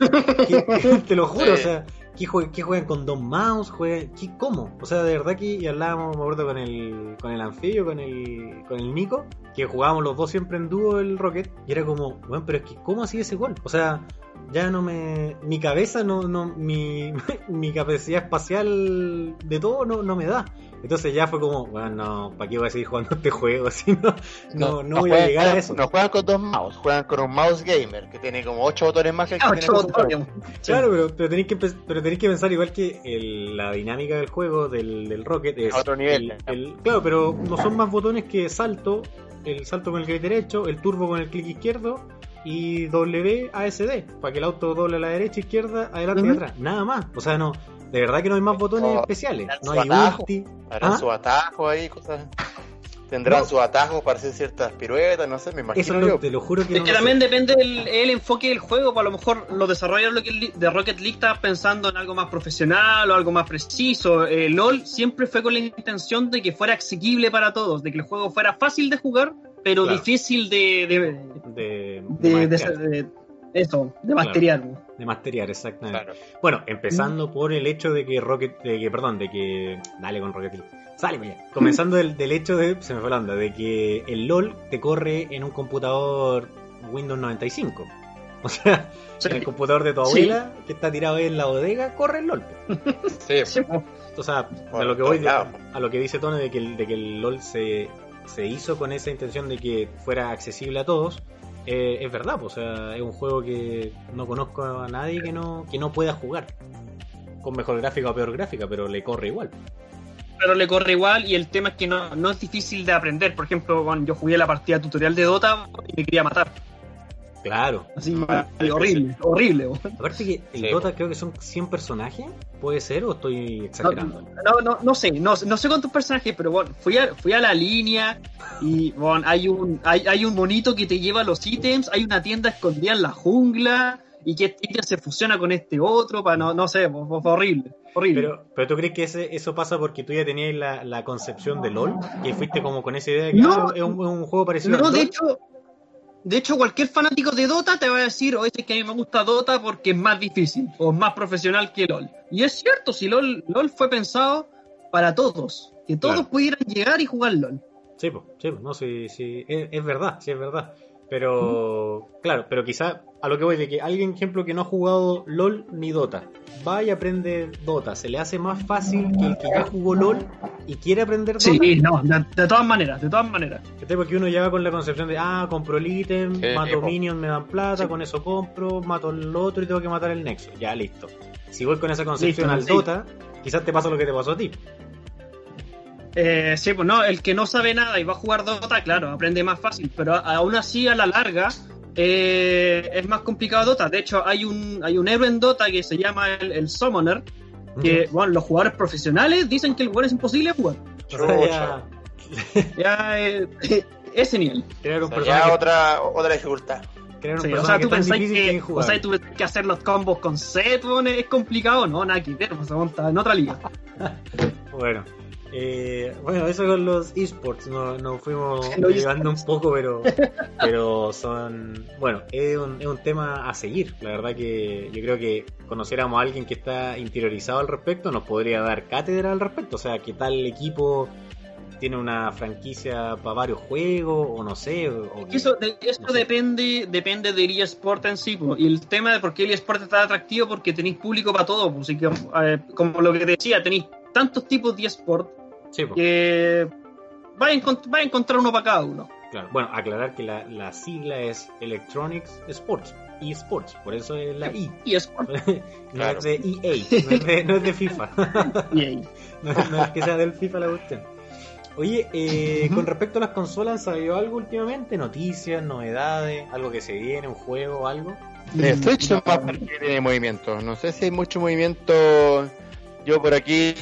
que- que- <laughs> te lo juro, o sea, que juegan, que juegan con dos mouse, juegan, que- ¿cómo? O sea, de verdad que hablábamos, me acuerdo, con el, con el anfibio, con el, con el Nico, que jugábamos los dos siempre en dúo el Rocket, y era como, bueno, pero es que, ¿cómo así ese gol? O sea, ya no me. Mi cabeza, no, no mi, <laughs> mi capacidad espacial de todo no, no me da. Entonces ya fue como, bueno, no, ¿para qué voy a seguir jugando este juego? <laughs> Si no, no, no voy a llegar a eso. No juegan con dos mouse, juegan con un mouse gamer que tiene como ocho botones más que el que tiene botones. <laughs> Claro, pero, pero, tenéis que, pero tenéis que pensar igual que el- la dinámica del juego del, del Rocket es A otro nivel. el- el- claro, pero no son más botones que salto, el salto con el clic derecho, el turbo con el clic izquierdo y W ASD, para que el auto doble a la derecha, izquierda, adelante y atrás. Nada más. O sea, no, de verdad que no hay más botones Oh, especiales. No hay atajo. ulti. Harán ¿Ah? su atajo ahí, cosas. Tendrán No. su atajo para hacer ciertas piruetas, no sé, me imagino Eso lo- yo. te lo juro que Es no que también sé. depende del el enfoque del juego, pues a lo mejor los desarrolladores de Rocket League- de Rocket League estaban pensando en algo más profesional o algo más preciso. Eh, LOL siempre fue con la intención de que fuera asequible para todos, de que el juego fuera fácil de jugar, pero Claro. difícil de, de, de, de, de, de- masterear, de- eso, de masteriar. de masterear, exactamente. Claro. Bueno, empezando por el hecho de que Rocket, de que, perdón, de que, dale con Rocket League, sale para allá. Comenzando del, del hecho de, se me fue la onda, de que el LOL te corre en un computador Windows 95. <laughs> O sea, Sí. en el computador de tu Sí. abuela, que está tirado ahí en la bodega, corre el LOL. Sí, Sí, pues. O sea, a lo que voy, a lo que dice Tone de que el, de que el LOL se, se hizo con esa intención de que fuera accesible a todos, eh, es verdad, pues, o sea, es un juego que no conozco a nadie que no, que no pueda jugar. Con mejor gráfica o peor gráfica, pero le corre igual. pero le corre igual y el tema es que no, no es difícil de aprender. Por ejemplo, cuando yo jugué la partida tutorial de Dota y me quería matar. Claro. Así, horrible, horrible. weón. Aparte que el Sí, Dota creo que son 100 personajes, ¿puede ser o estoy exagerando? no, no, no sé, no, no sé cuántos personajes, pero bueno, fui a, fui a la línea y bueno, hay un, hay, hay un monito que te lleva los ítems, hay una tienda escondida en la jungla y que este ítem se fusiona con este otro, para no, no sé, fue, horrible, horrible. Pero, pero tú crees que ese, eso pasa porque tú ya tenías la, la concepción de LOL y fuiste como con esa idea de que No. ah, es, un, es un juego parecido no, de LOL? hecho, de hecho cualquier fanático de Dota te va a decir, oye, es que a mí me gusta Dota porque es más difícil o es más profesional que LOL. Y es cierto, si LOL, LOL fue pensado para todos, que todos Claro. pudieran llegar y jugar LOL. Sí, pues, sí, no, sí, sí, es, es verdad, sí, es verdad. Pero, claro, pero quizá a lo que voy de que alguien, ejemplo, que no ha jugado LOL ni Dota, va y aprende Dota, se le hace más fácil que el que ya jugó LOL y quiere aprender Dota. Sí, no, de, de todas maneras, de todas maneras. Porque uno llega con la concepción de, ah, compro el ítem, Sí, mato minions, me dan plata, Sí. con eso compro, mato el otro y tengo que matar el nexo. Ya, listo. Si voy con esa concepción Listo, al sí. Dota, quizás te pasa lo que te pasó a ti. Eh, sí, pues no, el que no sabe nada y va a jugar Dota, claro, aprende más fácil, pero aún así a la larga eh, es más complicado Dota. De hecho, hay un, hay un héroe en Dota que se llama el, el Summoner, que bueno, los jugadores profesionales dicen que el jugador es imposible de jugar. O ya eh, <laughs> ese nivel. un O sea, ya otra, otra dificultad. Sí, o sea, tú pensás que, es que, o sea, tú que hacer los combos con set es complicado, no, nada que ver, pues, está en otra liga. Bueno, eh, bueno, eso con los esports, nos nos fuimos Los llevando un poco, pero, <laughs> pero son, bueno, es un, es un tema a seguir. La verdad que yo creo que conociéramos a alguien que está interiorizado al respecto, nos podría dar cátedra al respecto. O sea, que tal equipo tiene una franquicia para varios juegos, o no sé, o, o que- Eso, de- esto no sé. depende depende del eSport en sí, y el tema de por qué el eSport está atractivo, porque tenéis público para todo, pues, así que, eh, como lo que te decía, tenéis tantos tipos de eSport Sí, que vais a, a encontrar uno para cada uno. claro. Bueno, aclarar que la, la sigla es Electronics Sports, eSports, por eso es la I. Y eSport. <laughs> no Claro. es de EA, no es de, no es de FIFA. <laughs> ahí. <laughs> no, no es que sea del FIFA la cuestión. Oye, eh, con respecto a las consolas, ¿han sabido algo últimamente? ¿Noticias, novedades? ¿Algo que se viene, un juego, algo? De Switch no, que tiene movimiento. No sé si hay mucho movimiento. Yo por aquí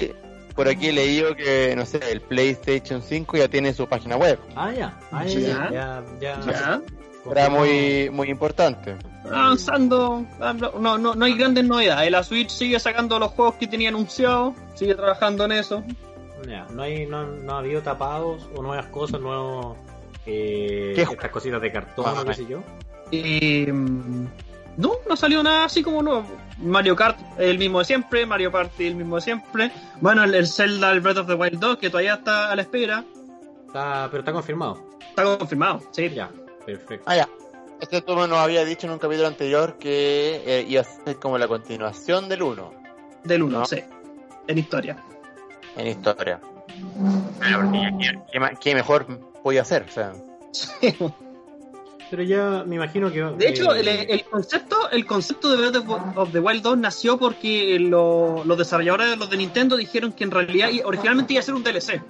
por aquí he leído que, no sé, el PlayStation 5 ya tiene su página web. Ah, ya. Ah, ya, ya, ya, ya. Ya. Era muy, muy importante. avanzando, ah, no, no, no hay grandes novedades. La Switch sigue sacando los juegos que tenía anunciado, sigue trabajando en eso. Ya, no, hay, no, no ha habido tapados o nuevas cosas, nuevos. Eh, ¿Qué estas cositas de cartón Ah, o qué sé yo. Eh, no, no salió nada así como nuevo. Mario Kart el mismo de siempre, Mario Party el mismo de siempre. Bueno, el, el Zelda, el Breath of the Wild 2, que todavía está a la espera, Está, pero está confirmado. está confirmado. Sí, Ya, perfecto. Ah, ya. Este tú nos había dicho en un capítulo anterior que eh, iba a ser como la continuación del 1 del 1, No. sí, en historia. en historia. Bueno, porque ya, ¿qué, qué ma- qué mejor podía hacer? O sea, <laughs> Pero ya me imagino que. De hecho, eh, el, el concepto, el concepto de Breath of- the Wild 2 nació porque lo- los desarrolladores de los de Nintendo dijeron que en realidad originalmente iba a ser un DLC.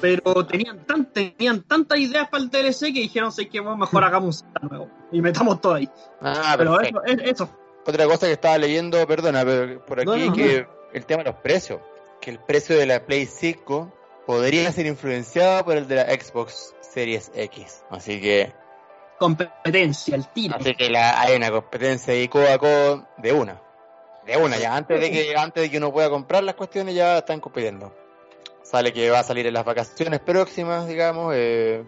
Pero tenían, tan, tenían tantas ideas para el DLC que dijeron, sé que mejor hagamos un nuevo. Y metamos todo ahí. ah, Pero eso, es- eso. Otra cosa que estaba leyendo, perdona, pero por aquí No, no, que el tema de los precios, que el precio de la Play 5 podría ser influenciado por el de la Xbox Series X. Así que, Competencia, el tiro. así que la, hay una competencia ahí codo a codo de una. De una, ya antes de que antes de que uno pueda comprar las cuestiones ya están compitiendo. Sale que va a salir en las vacaciones próximas, digamos, eh,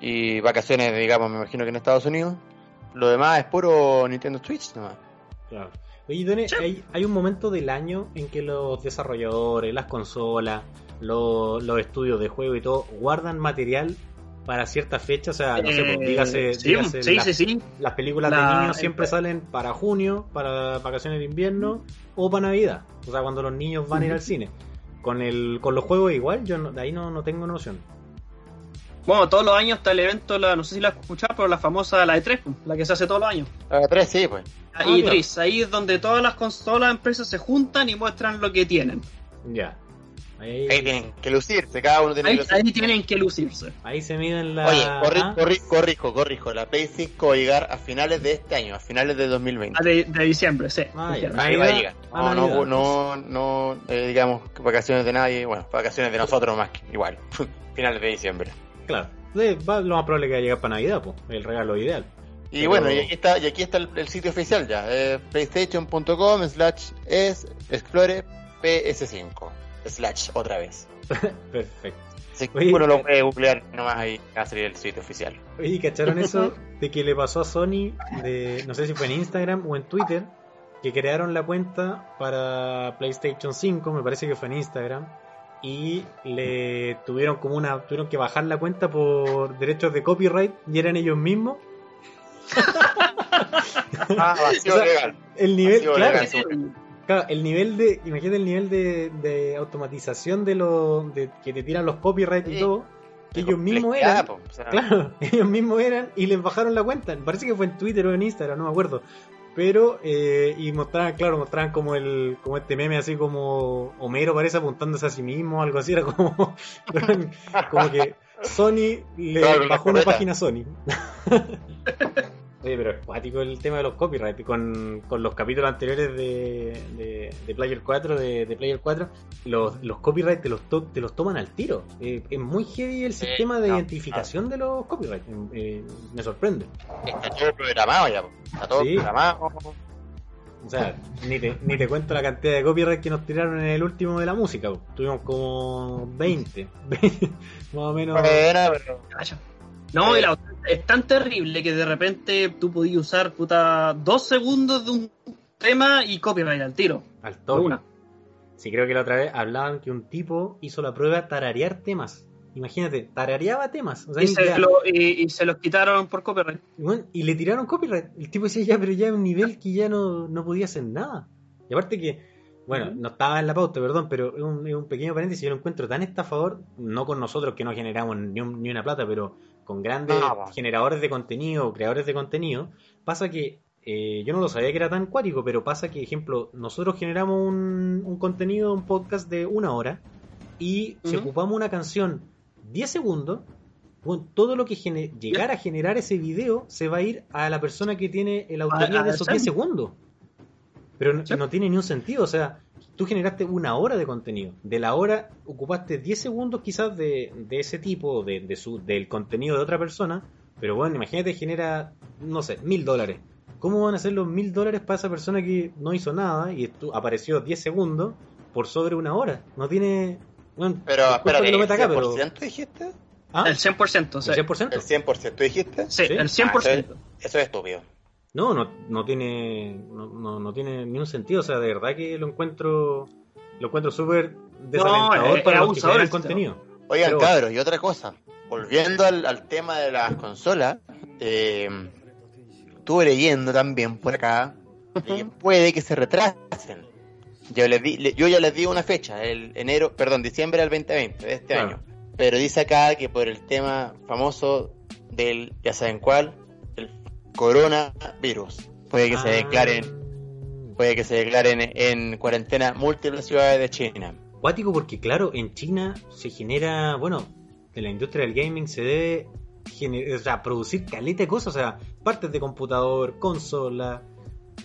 y vacaciones, digamos, me imagino que en Estados Unidos. Lo demás es puro Nintendo Switch nomás. Claro. Oye, Done, Sí. hay, hay un momento del año en que los desarrolladores, las consolas, los, los estudios de juego y todo guardan material para cierta fecha. O sea, no sé, pues, Eh, dígase, sí, dígase sí, las, sí, sí. las películas La- de niños siempre el- salen para junio, para vacaciones de invierno o para Navidad. O sea, cuando los niños van a ir al cine. Con el con los juegos igual, yo no- de ahí no, no tengo noción. Bueno, todos los años está el evento, la, no sé si la has escuchado, pero la famosa, la E3, la que se hace todos los años. La 3 sí, pues. La Ah, E3, ahí es donde todas las consolas, empresas se juntan y muestran lo que tienen. Ya. Ahí, Ahí tienen que lucirse, cada uno tiene Ahí, que lucirse. ahí tienen que lucirse. ahí se miden la. Oye, corri- ah, corri- corrijo, corrijo. La Play 5 va a llegar a finales de este año, a finales de 2020. Ah, de, de diciembre, sí. Ah. Ahí va a llegar. No, no, no, no eh, digamos, vacaciones de nadie. Bueno, vacaciones de nosotros más que igual. <laughs> finales de diciembre. Claro. Va- lo más probable es que va a llegar para Navidad, pues. El regalo ideal. Y Pero- bueno, y aquí está, y aquí está el, el sitio oficial ya. eh, PlayStation.com slash es explore PS5. Slash otra vez. <laughs> Perfecto. Así que Oye, uno lo puede googlear nomás ahí va a salir el sitio oficial. Oye, ¿cacharon eso de que le pasó a Sony de, no sé si fue en Instagram o en Twitter, que crearon la cuenta para PlayStation 5, me parece que fue en Instagram, y le tuvieron como una, tuvieron que bajar la cuenta por derechos de copyright y eran ellos mismos. <laughs> Ah, vacío <laughs> O sea, legal. El nivel, Vacío claro, legal. Claro, el nivel de, imagínate el nivel de, de automatización de lo de que te tiran los copyrights y todo, que ellos mismos eran, po, o sea, claro, <laughs> ellos mismos eran y les bajaron la cuenta. Parece que fue en Twitter o en Instagram, no me acuerdo. Pero, eh, y mostraban, claro, mostraban como el, como este meme así como Homero parece apuntándose a sí mismo, algo así, era como, <laughs> como que Sony le Claro, bajó una página a Sony. <laughs> Oye, pero es cuático el tema de los copyrights. Con, con los capítulos anteriores de, de, de Player 4, de, de Player 4, los, los copyrights te los, to- te los toman al tiro. Eh, es muy heavy el sistema de no, identificación de los copyrights. Eh, me sorprende. Está todo programado ya, está todo Sí. programado. O sea, ni te, ni te cuento la cantidad de copyright que nos tiraron en el último de la música. po. Tuvimos como 20. <laughs> más o menos. Bueno, pero. No, y la otra es tan terrible que de repente tú podías usar puta dos segundos de un tema y copyright al tiro. Al toque. una. Sí, creo que la otra vez hablaban que un tipo hizo la prueba tararear temas. Imagínate, tarareaba temas. O sea, Y se, lo- y, y se los quitaron por copyright. Y, bueno, y le tiraron copyright. El tipo decía ya, pero ya es un nivel que ya no, no podía hacer nada. Y aparte que, bueno, no estaba en la pauta, perdón, pero es un, un pequeño paréntesis. Yo lo encuentro tan estafador, no con nosotros que no generamos ni, un- ni una plata, pero con grandes No, generadores de contenido, creadores de contenido. Pasa que eh, yo no lo sabía que era tan cuático, pero pasa que, ejemplo, nosotros generamos un, un contenido, un podcast de una hora, y si ocupamos una canción 10 segundos, bueno, todo lo que llegara a generar ese video se va a ir a la persona que tiene el autoría de esos Sam. 10 segundos. Pero no tiene ni un sentido, o sea, tú generaste una hora de contenido. De la hora ocupaste 10 segundos quizás de, de ese tipo, de, de su, del contenido de otra persona, pero bueno, imagínate genera, no sé, mil dólares. ¿Cómo van a ser los mil dólares para esa persona que no hizo nada y estu- apareció 10 segundos por sobre una hora? No tiene... Bueno, Pero, espérate, ¿el meta acá, pero... 100% dijiste? ¿Ah? El 100%. o sea, ¿El 100%? ¿El 100% dijiste? Sí, Sí. el Ah, 100%. Eso es estúpido. No, no, no tiene, no, no, no tiene ni un sentido. O sea, de verdad que lo encuentro, lo encuentro súper desalentador es- para es los que abusador crean el contenido. Oigan, Pero- cabros, y otra cosa. Volviendo al, al tema de las consolas, eh, estuve leyendo también por acá que puede que se retrasen. Yo, les di, le- yo ya les di una fecha, el enero, perdón, diciembre del 2020 de este Claro. año. Pero dice acá que por el tema famoso del, ya saben cuál, coronavirus. Puede que se Ah, declaren, puede que se declaren en cuarentena múltiples ciudades de China. Cuático porque, claro, en China se genera, bueno, en la industria del gaming se debe gener- o sea, producir caleta de cosas, o sea, partes de computador, consola,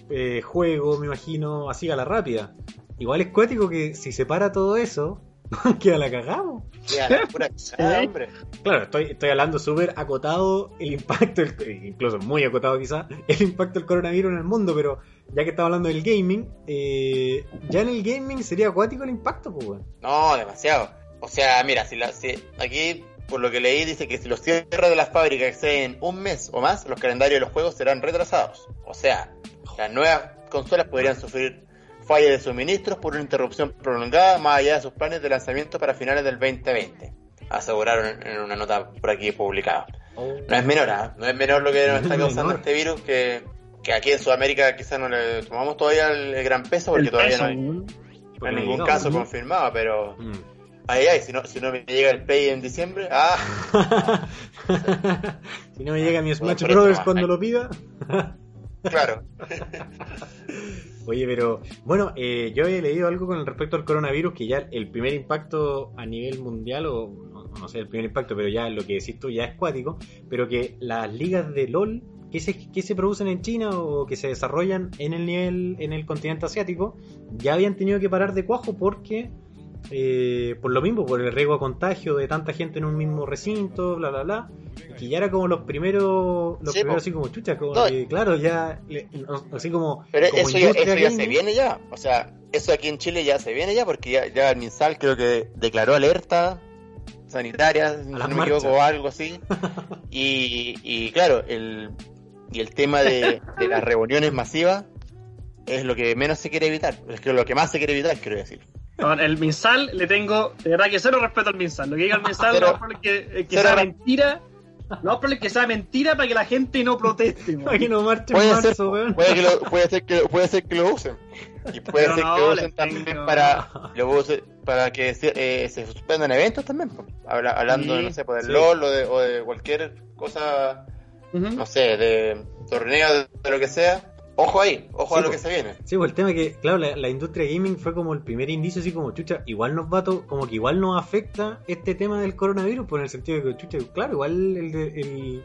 eh, juego, me imagino, así a la rápida. Igual es cuático que si se para todo eso, <laughs> queda la cagamos. Ya, la pura cagada, hombre. Claro, estoy, estoy hablando súper acotado el impacto, el- incluso muy acotado quizás, el impacto del coronavirus en el mundo, pero ya que estamos hablando del gaming, eh, ya en el gaming sería acuático el impacto, pues, weón. No, demasiado. O sea, mira, si, la, si aquí, por lo que leí, dice que si los cierres de las fábricas exceden un mes o más, los calendarios de los juegos serán retrasados. O sea, las nuevas consolas podrían sufrir fallas de suministros por una interrupción prolongada más allá de sus planes de lanzamiento para finales del 2020. Aseguraron en- una nota por aquí publicada. No es menor, ¿ah? no es menor lo que nos está <laughs> causando este virus que, que aquí en Sudamérica quizás no le tomamos todavía el, el gran peso porque El todavía peso, no hay, no hay ningún no, caso ¿no? confirmado, pero Mm. ay ay, si no, si no me llega el Play en diciembre, ah, <laughs> si no me llega mi Smash Brothers cuando lo pida. claro. <laughs> Oye, pero bueno, eh, yo he leído algo con respecto al coronavirus, que ya el primer impacto a nivel mundial, o no, sé el primer impacto, pero ya lo que decís tú ya es cuático, pero que las ligas de LOL que se, que se producen en China o que se desarrollan en el nivel, en el continente asiático, ya habían tenido que parar de cuajo porque eh, por lo mismo, por el riesgo a contagio de tanta gente en un mismo recinto, bla bla bla, que ya era como los primeros, los Sí, primeros po. así como chucha, como No. que, claro, ya le- así como, Pero como eso ya, industria eso ya se viene ya. O sea, eso aquí en Chile ya se viene ya porque ya, ya el MinSal creo que declaró alerta sanitaria, si no me equivoco, o algo así. <laughs> Y, y claro, el, y el tema de, de las reuniones masivas es lo que menos se quiere evitar. Es que lo que más se quiere evitar, quiero decir. No, el Minsal le tengo, de verdad que cero respeto al Minsal. Lo que diga el <laughs> Minsal no es porque que cero sea re- No, pero es que sea mentira para que la gente no proteste. Para que no marche en ser, marzo, weón. puede, que lo, puede, ser que, puede ser que lo usen. Y <laughs> puede Pero ser no, que lo usen también para, lo usen para que se, eh, se suspendan eventos también. Habla- hablando, Sí, no sé, pues, del sí. LOL o de, o de cualquier cosa, no sé, de torneo, de, de lo que sea. Ojo ahí, ojo Sí, a lo po. que se viene. Sí, pues el tema es que, claro, la, la industria gaming fue como el primer indicio, así como, chucha, igual nos va to- como que igual nos afecta este tema del coronavirus, por el sentido de que, chucha, claro, igual el, de- el,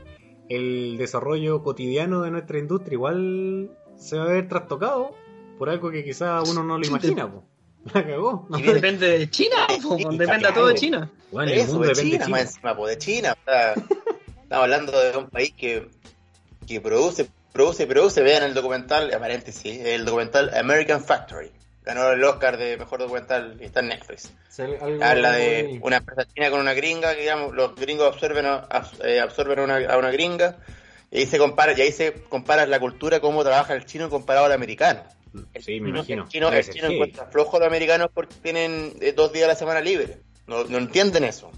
el desarrollo cotidiano de nuestra industria igual se va a ver trastocado por algo que quizás uno no lo imagina, po. <laughs> La cagó. Y viene- Depende de China, <laughs> po, Sí, depende a todo de. China. Bueno, el mundo de depende China, de China. más encima, pues, de China. o sea, <laughs> estamos hablando de un país que, que produce, produce, produce. Vean el documental, paréntesis, el documental American Factory. Ganó el Oscar de mejor documental y está en Netflix. Habla de muy- una empresa china con una gringa, que digamos, los gringos absorben eh, absorben a una, a una gringa. Y ahí se compara, y ahí se compara la cultura, cómo trabaja el chino comparado al americano. Sí, me imagino. El chino, el chino heavy. encuentra flojo a los americanos porque tienen eh, dos días a la semana libre. No, no entienden eso.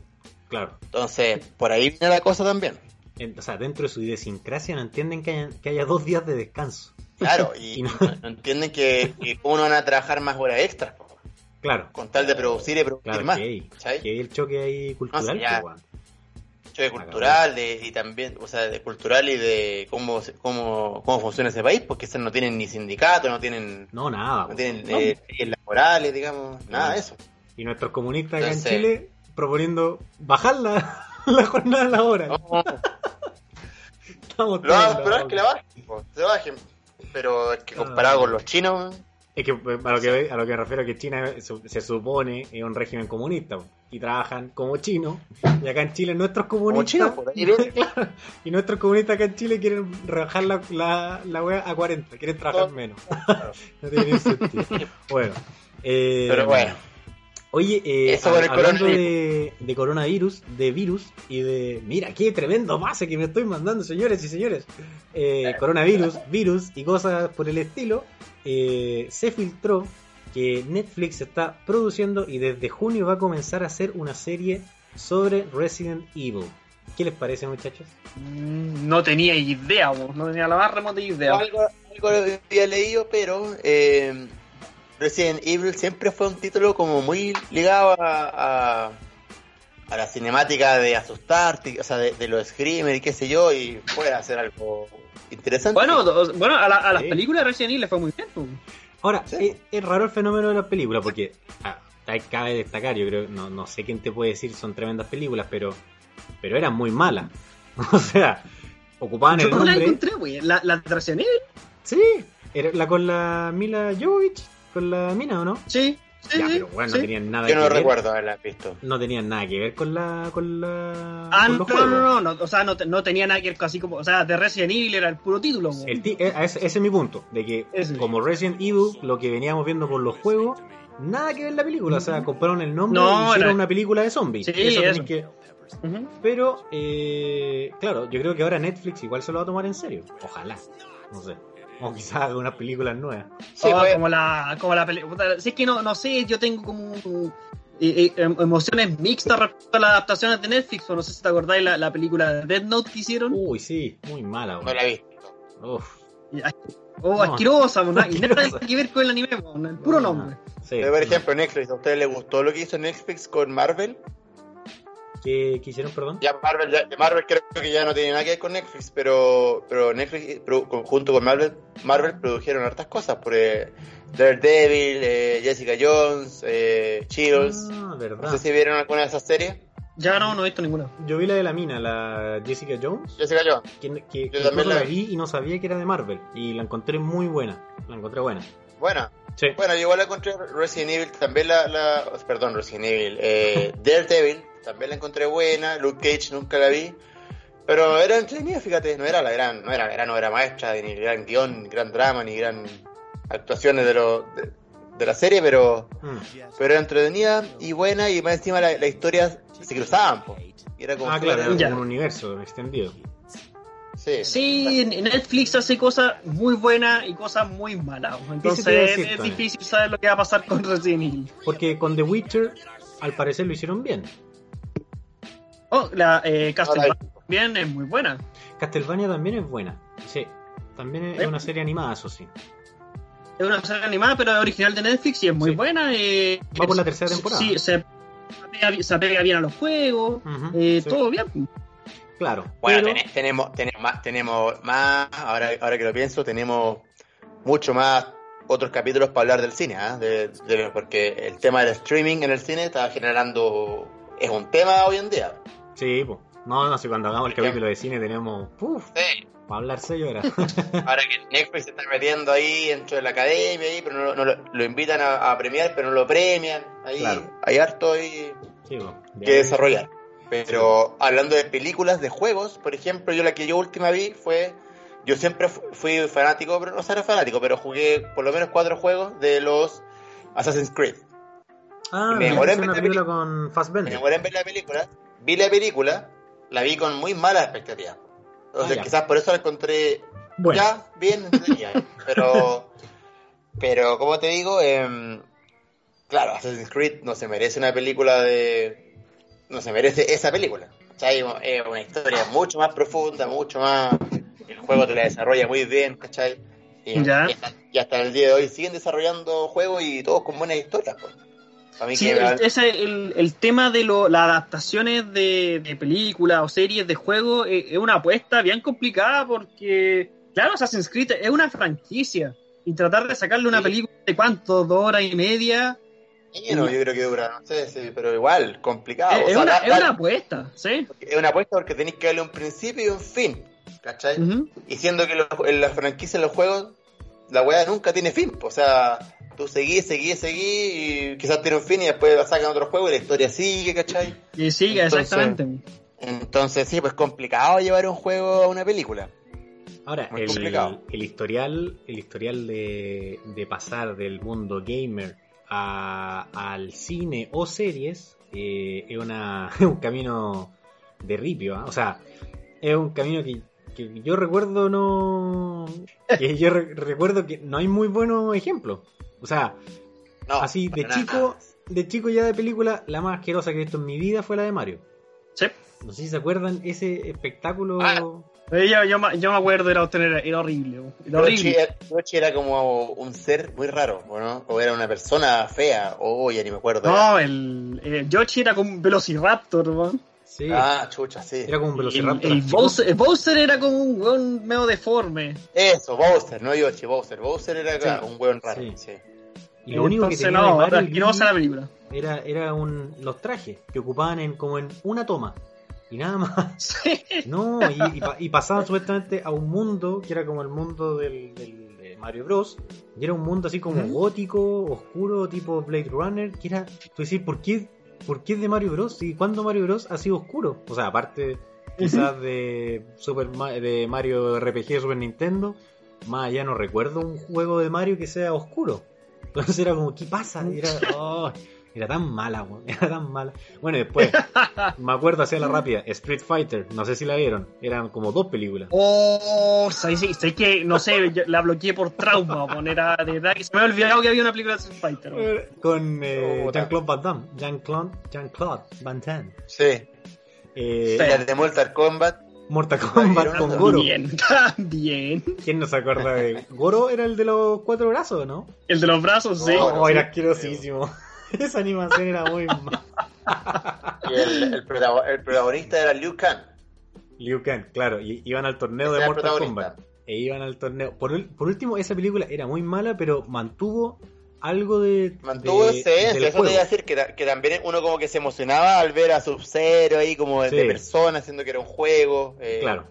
Claro. Entonces, por ahí viene la cosa también. En- o sea, dentro de su idiosincrasia no entienden que haya, que haya dos días de descanso. Claro, <laughs> y Y no- entienden que, que cómo no van a trabajar más horas extras, po, Claro. con tal de producir y producir Claro, más. que hay, que hay el choque ahí cultural. No pues, weón. Choque cultural de, y también, o sea, de cultural y de cómo, cómo, cómo funciona ese país, porque no tienen ni sindicato, no tienen, No, nada. no tienen No. eh, leyes laborales, digamos, nada de eso. Y nuestros comunistas acá Entonces- en Chile proponiendo bajar <laughs> la, jornada a la hora. No, Estamos lo es que la bajen, po, se bajen. Pero es que comparado Ah. con los chinos, Es que eh, a lo que, a lo que me refiero que China se supone es un régimen comunista po, y trabajan como chinos. Y acá en Chile nuestros como comunistas. chinos, por ahí viene. Claro, <laughs> y nuestros comunistas acá en Chile quieren rebajar la, la, la wea a 40, quieren trabajar No. menos. <laughs> no tiene ningún sentido. Bueno. eh, Pero bueno. Oye, eh, Eso con el hablando coronavirus. de, de coronavirus, de virus y de... Mira, qué tremendo pase que me estoy mandando, señores y señores. Eh, coronavirus, virus y cosas por el estilo. eh, se filtró que Netflix está produciendo y desde junio va a comenzar a hacer una serie sobre Resident Evil. ¿Qué les parece, muchachos? Mm, No tenía idea, vos, no tenía la más remota idea. Algo, algo lo había leído, pero eh, Resident Evil siempre fue un título como muy ligado a, a, a la cinemática de asustarte, o sea, de, de los screamers y qué sé yo, y puede hacer algo interesante. Bueno, bueno a, la- a las Sí. películas de Resident Evil le fue muy bien. pues. Ahora, Sí. es, es raro el fenómeno de las películas porque ah, cabe destacar, yo creo, no, no sé quién te puede decir, son tremendas películas, pero, pero eran muy malas. <laughs> O sea, ocupaban el Yo no la nombre. encontré, güey. La, la de Resident Evil, Sí, era la con la Mila Jovovich, con la mina, ¿o no? sí. sí, ya, sí, pero bueno, sí. no tenían nada yo que no ver. recuerdo haberla visto. No tenían nada que ver con la con la Ah, con no, los no, no, no, no, o sea, no, te- no tenía nada que ver así como, o sea, de Resident Evil era el puro título. El eh, ese, ese es mi punto, de que Ese. como Resident Evil, lo que veníamos viendo por los juegos, nada que ver la película, o sea, compraron el nombre No, y hicieron era- una película de zombies. Sí, Eso eso. que. Pero, eh, claro, yo creo que ahora Netflix igual se lo va a tomar en serio. Ojalá. No sé. O quizás haga unas películas nuevas. Sí, Oh, pues, como la, como la película. Si es que no, no sé, yo tengo como eh, eh, em- emociones mixtas respecto a las adaptaciones de Netflix. O no sé si te acordáis la, la película de Death Note que hicieron. Uy, sí, muy mala. no weón. la he visto. Uf. Oh, No. asquerosa, na- y nada Asquerosa. que ver con el anime, el puro nombre. Sí. Pero, por ejemplo, Netflix, ¿a ustedes les gustó lo que hizo Netflix con Marvel? ¿Qué, qué hicieron, perdón? Ya Marvel, ya- Marvel creo que ya no tiene nada que ver con Netflix, pero, pero Netflix junto con Marvel, Marvel produjeron hartas cosas, por eh, Daredevil, eh, Jessica Jones, eh, Chills. Ah, No sé si vieron alguna de esas series. Ya no, no he visto ninguna. Yo vi la de la mina, la Jessica Jones, Jessica Jones. que, que Yo también la vi. y no sabía que era de Marvel. Y la encontré muy buena. La encontré buena. Bueno, Sí. bueno, yo igual la encontré Resident Evil, también la, la perdón, Resident Evil, eh, Daredevil, también la encontré buena, Luke Cage nunca la vi, pero era entretenida, fíjate, no era la gran, no era la gran obra maestra, ni gran guion, ni gran drama, ni gran actuaciones de, lo, de, de la serie, pero, Mm. pero era entretenida y buena, y más encima la, la historia se cruzaban, po. Y era como Ah, claro, era Ya. un universo extendido. sí, Sí, Netflix hace cosas muy buenas y cosas muy malas. Entonces es, decir, es difícil saber lo que va a pasar con Resident Evil. Porque con The Witcher, al parecer lo hicieron bien. Oh, la eh, Castlevania. también es muy buena. Castlevania también es buena. Sí, también es ¿Eh? una serie animada, eso sí. Es una serie animada, pero es original de Netflix y es muy Sí. buena. eh, Va por la tercera temporada. Sí, se apega, se apega bien a los juegos, eh, sí. todo bien. Claro. Bueno, pero- tenemos, tenemos más, tenemos más, ahora, ahora que lo pienso, tenemos mucho más otros capítulos para hablar del cine. De- de- porque el tema del streaming en el cine está generando, es un tema hoy en día. Sí, pues. No, no sé, cuando hagamos el capítulo de cine tenemos. Uf, Sí. para hablar seis horas. <laughs> Ahora que Netflix se está metiendo ahí dentro de la academia, ahí, pero no, no lo, lo invitan a, a premiar, pero no lo premian. Ahí Claro. hay harto ahí sí, que desarrollar. Pero hablando de películas, de juegos, por ejemplo, yo la que yo última vi fue. Yo siempre fu- fui fanático, pero no era fanático, pero jugué por lo menos cuatro juegos de los Assassin's Creed. Ah, Me me demoré en ver la película con Me demoré en ver la película, vi la película, la vi con muy malas expectativas. Entonces, Ah, quizás por eso la encontré Bueno, ya, bien, entretenida. pero, pero como te digo, em, claro, Assassin's Creed no se merece una película de. No se merece esa película. ¿cachai? Es una historia mucho más profunda, mucho más. El juego te la desarrolla muy bien, ¿cachai? Y, Ya. y hasta, y hasta el día de hoy siguen desarrollando juegos y todos con buenas historias. Pues. Sí, el, ese, el, el tema de lo, las adaptaciones de, de películas o series de juegos es, es una apuesta bien complicada porque, claro, Assassin's Creed es una franquicia y tratar de sacarle una Sí. película de cuánto, dos horas y media, no, yo creo que dura, no sé, sí, pero igual, complicado. es, O es sea, una, es una apuesta, ¿sí? es una apuesta porque tenéis que darle un principio y un fin, ¿cachai? Y siendo que los- en la franquicia de los juegos, la weá nunca tiene fin. O sea, tú seguís, seguís, seguís y quizás tiene un fin y después sacan otro juego y la historia sigue, ¿cachai? Y sigue, Entonces- exactamente. Entonces sí, pues complicado llevar un juego a una película. ahora, muy el, complicado. el historial, el historial de, de pasar del mundo gamer a- al cine o series eh, es una, <laughs> es un camino de ripio. ¿ah? O sea, es un camino que, que yo recuerdo no. que yo re- recuerdo que no hay muy buenos ejemplos. O sea, No, Así, de nada. chico, de chico ya de película, la más asquerosa que he visto en mi vida fue la de Mario. Sí. No sé si se acuerdan ese espectáculo. Ah. Eh, Yo, yo, me- yo me acuerdo, era, era, era horrible. Era horrible. Era como un ser muy raro, ¿o no? O era una persona fea, o ya ni me acuerdo. No, el, el Yoshi era como un Velociraptor, ¿no? Sí, Ah, chucha, sí. era como un El, velociraptor. el. Bowser, el Bowser era como un weón medio deforme. Eso, Bowser, no Yoshi, Bowser. Bowser era Sí. un hueón raro, Sí. sí. Y lo único que tenía no, de Mario asquerosa la película. era, era un, los trajes que ocupaban en como en una toma. Y nada más. <laughs> Sí. No, y, y y pasaban supuestamente a un mundo que era como el mundo del, del- de Mario Bros. Y era un mundo así como gótico, oscuro, tipo Blade Runner. Que era, tú decís, ¿por qué, ¿por qué es de Mario Bros? ¿Y cuándo Mario Bros ha sido oscuro? O sea, aparte quizás de Super de Mario RPG de Super Nintendo, más allá no recuerdo un juego de Mario que sea oscuro. Entonces era como, ¿qué pasa? Y Era, <laughs> oh, era tan mala, weón, era tan mala. Bueno, después, me acuerdo hacia la rápida, Street Fighter, no sé si la vieron, eran como dos películas. Oh, sí, sí, sé que, no sé, la bloqueé por trauma, era de verdad que se me había olvidado que había una película de Street Fighter. weón. Eh, Con eh, Puta. Jean-Claude Van Damme, Jean-Claude Jean-Claude Van Damme. Sí. Eh, Sí. Las de Mortal Kombat. Mortal Kombat con Goro. Bien. <laughs> ¿Quién no se acuerda de Goro? Era el de los cuatro brazos, ¿no? El de los brazos, sí. Oh, Oh, era sí. asquerosísimo. <laughs> Esa animación era muy <laughs> mala. Y el, el, protago- el protagonista era Liu Kang. Liu Kang, claro, y iban al torneo Ese de Mortal. Kombat. E iban al torneo. Por último, esa película era muy mala, pero mantuvo algo de. Mantuvo de- del eso te juego. iba a decir que, que también uno como que se emocionaba al ver a Sub-Zero ahí como de Sí. persona, siendo que era un juego. eh, Claro.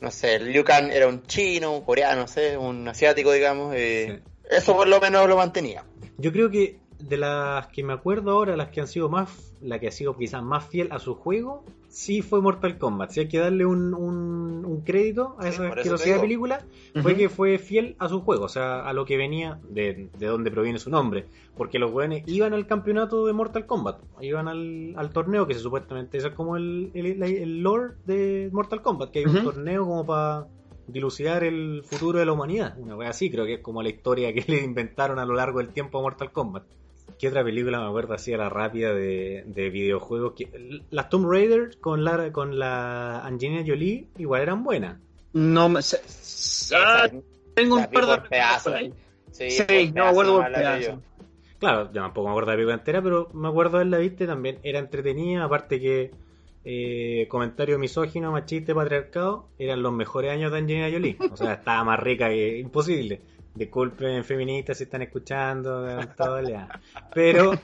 No sé, Liu Kang era un chino, un coreano, no sé, un asiático, digamos. eh, Eso por lo menos lo mantenía. Yo creo que de las que me acuerdo ahora, las que han sido más, la que ha sido quizás más fiel a su juego, sí fue Mortal Kombat. Si hay que darle un, un, un crédito a Sí, esa asquerosidad de película, fue que fue fiel a su juego, o sea, a lo que venía, de, de donde proviene su nombre. Porque los weones iban al campeonato de Mortal Kombat, iban al, al torneo, que se supuestamente ese es como el, el, el lore de Mortal Kombat, que hay un torneo como para dilucidar el futuro de la humanidad. Una wea así, creo que es como la historia que <laughs> le inventaron a lo largo del tiempo a Mortal Kombat. ¿Qué otra película me acuerdo así a la rápida de, de videojuegos? Que, las Tomb Raider con la, con la Angelina Jolie igual eran buenas. No me. se- ah, tengo un par de por ahí. Sí, Sí, por no me acuerdo por pedazos. Claro, yo tampoco me acuerdo de la película entera, pero me acuerdo de la viste también. Era entretenida, aparte que eh, comentario misógino, machista, patriarcado, eran los mejores años de Angelina Jolie. O sea, estaba más rica que imposible. Disculpen, feministas, si están escuchando, todo. Pero,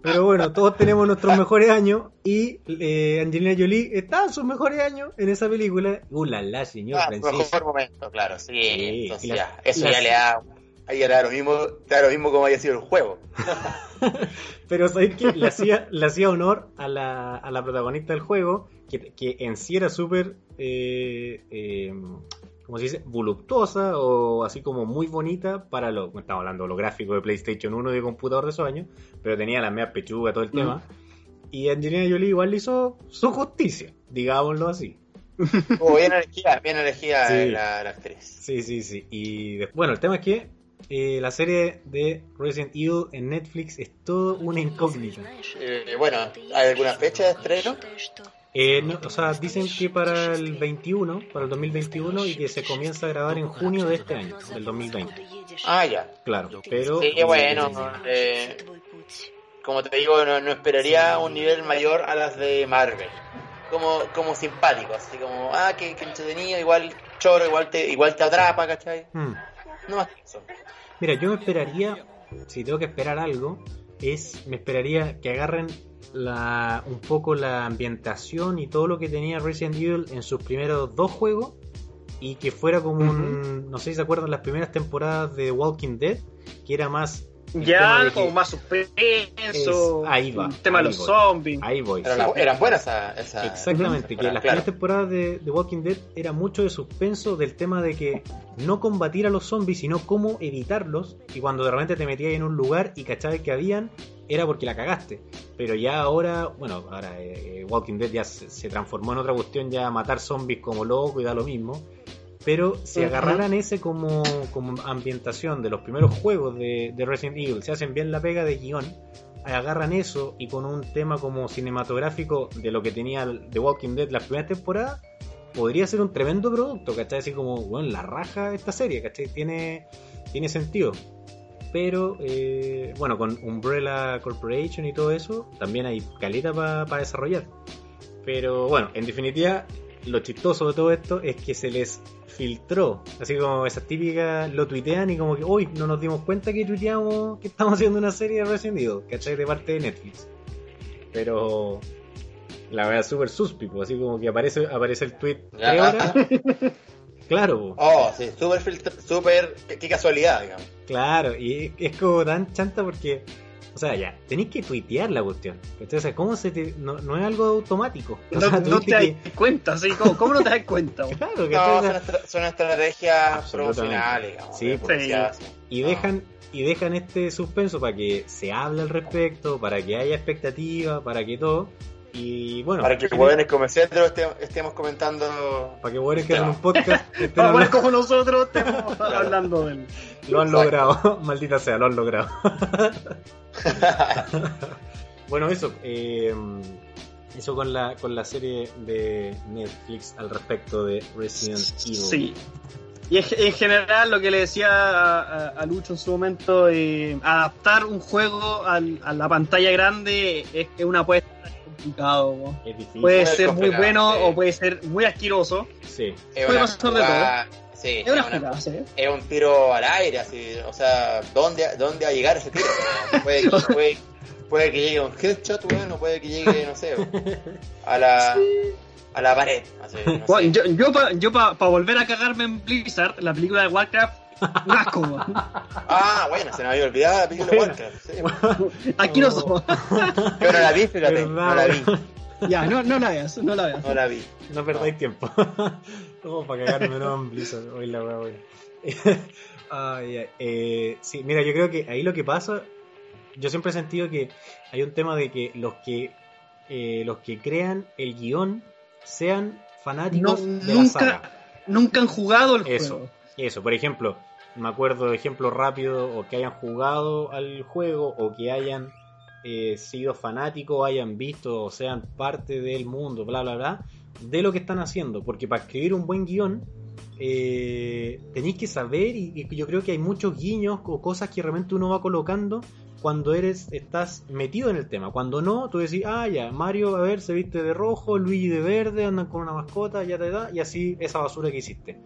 pero bueno, todos tenemos nuestros mejores años y eh, Angelina Jolie está en sus mejores años en esa película. Uh, la, la, señor Ah, Francisco. mejor momento, claro, sí. Sí, entonces y la- ya, eso le da, ahí da lo mismo, te da lo mismo como haya sido el juego. <laughs> Pero ¿sabéis qué? Le hacía, le hacía honor a la, a la protagonista del juego, que, que en sí era súper, eh, eh, ¿cómo se dice? Voluptuosa o así como muy bonita para lo, estamos hablando de lo gráfico de PlayStation 1 de computador de años, pero tenía la media pechuga, todo el tema. Y Angelina Jolie igual le hizo su justicia, digámoslo así. <laughs> Oh, bien elegida, bien elegida Sí. la, la actriz. Sí, sí, sí. Y bueno, el tema es que eh, la serie de Resident Evil en Netflix es todo una incógnita. Eh, bueno, ¿hay alguna fecha de estreno? Eh, no, o sea, dicen que para el 21, para el 2021 y que se comienza a grabar en junio de este año, del 2020. Ah, ya. Claro, pero... Sí, bueno, eh, como te digo, no, no esperaría un nivel mayor a las de Marvel. Como, como simpático, así como, ah, que, que entretenido, igual choro, igual te, igual te atrapa, ¿cachai? Hmm. No más que eso. Mira, yo me esperaría, si tengo que esperar algo, es, me esperaría que agarren la, un poco la ambientación y todo lo que tenía Resident Evil en sus primeros dos juegos y que fuera como un, no sé si se acuerdan las primeras temporadas de Walking Dead, que era más... Ya, que- como más suspenso. Es- ahí va, El tema de los voy. zombies. Ahí voy. Pero sí. la- eran buenas esas. esa- Exactamente, que temporadas, las claro. primeras temporadas de, de Walking Dead era mucho de suspenso del tema de que no combatir a los zombies, sino cómo evitarlos. Y cuando de repente te metías en un lugar y cachabas que habían, era porque la cagaste. Pero ya ahora, bueno, ahora eh, eh, Walking Dead ya se, se transformó en otra cuestión, ya matar zombies como loco y da lo mismo. Pero si agarraran ese como, como ambientación de los primeros juegos de, de Resident Evil, se hacen bien la pega de guion, agarran eso y con un tema como cinematográfico de lo que tenía The Walking Dead las primeras temporadas, podría ser un tremendo producto, ¿cachai? Así como, bueno, la raja esta serie, ¿cachai? Tiene, tiene sentido. Pero, eh, bueno, con Umbrella Corporation y todo eso, también hay caleta para desarrollar. Pero, bueno, en definitiva, lo chistoso de todo esto es que se les filtró, así como esas típicas lo tuitean y como que, uy, no nos dimos cuenta que tuiteamos que estamos haciendo una serie de Resident Evil, ¿cachai? De parte de Netflix. Pero la verdad súper suspico, así como que aparece, aparece el tweet tres horas. Claro, po. Oh, sí, súper, súper, qué, qué casualidad, digamos. claro, y es como tan chanta porque, o sea, ya, tenéis que tuitear la cuestión. sea, ¿cómo se te.? No, no es algo automático. <laughs> O No, sea, no te que- das cuenta, ¿sí? ¿Cómo, cómo no te das cuenta? <laughs> Claro. O son, sea, estra- son estrategias <laughs> promocionales, digamos. Sí, publicidad, sí. y No. dejan y dejan este suspenso para que se hable al respecto, para que haya expectativa, para que todo. Y bueno, Para que jóvenes como centro estemos, estemos comentando. para que hueones que hagan un podcast <laughs> Para hablando- como nosotros estamos <laughs> hablando del. lo han Exacto. logrado, <laughs> maldita sea, lo han logrado. Bueno, eso, eh, eso con la con la serie de Netflix al respecto de Resident Evil. Sí. Y en, en general, lo que le decía a, a- a Lucho en su momento, eh, adaptar un juego al- a la pantalla grande es que una ser complicado. ¿no? Es difícil. Puede ser muy bueno sí. o puede ser muy asqueroso. Sí. es Puede una pasar de jugada- Sí, Es una es una- jugada, ¿sí? es un tiro al aire, así, o sea, ¿dónde, dónde va a llegar ese tiro? <laughs> Puede que, <laughs> puede, puede que llegue un headshot, weón, o puede que llegue, no sé, a la, a la pared. Así, no. Bueno, yo, yo para yo pa, pa volver a cagarme en Blizzard, la película de Warcraft, Ah, bueno, se me había olvidado la película de Warcraft. sí. Aquí no somos. Yo no la vi, fíjate, no la vi, ya, no, no la veas, no la veas. no la vi. No perdáis tiempo. <laughs> Como para cagarme no Blizzard. Hoy la wea, wea. <laughs> Ay, ay, eh, sí, mira, yo creo que ahí lo que pasa, yo siempre he sentido que hay un tema de que los que eh, los que crean el guion sean fanáticos No, de la nunca- saga. Nunca han jugado el Eso. juego. Eso, por ejemplo, me acuerdo de ejemplos rápidos, o que hayan jugado al juego, o que hayan eh, sido fanáticos, hayan visto, o sean parte del mundo, bla, bla, bla, de lo que están haciendo. Porque para escribir un buen guion, eh, tenéis que saber, y, y yo creo que hay muchos guiños o cosas que realmente uno va colocando cuando eres estás metido en el tema. Cuando no, tú decís, ah, ya, Mario, a ver, se viste de rojo, Luigi de verde, andan con una mascota, ya te da, y así esa basura que hiciste.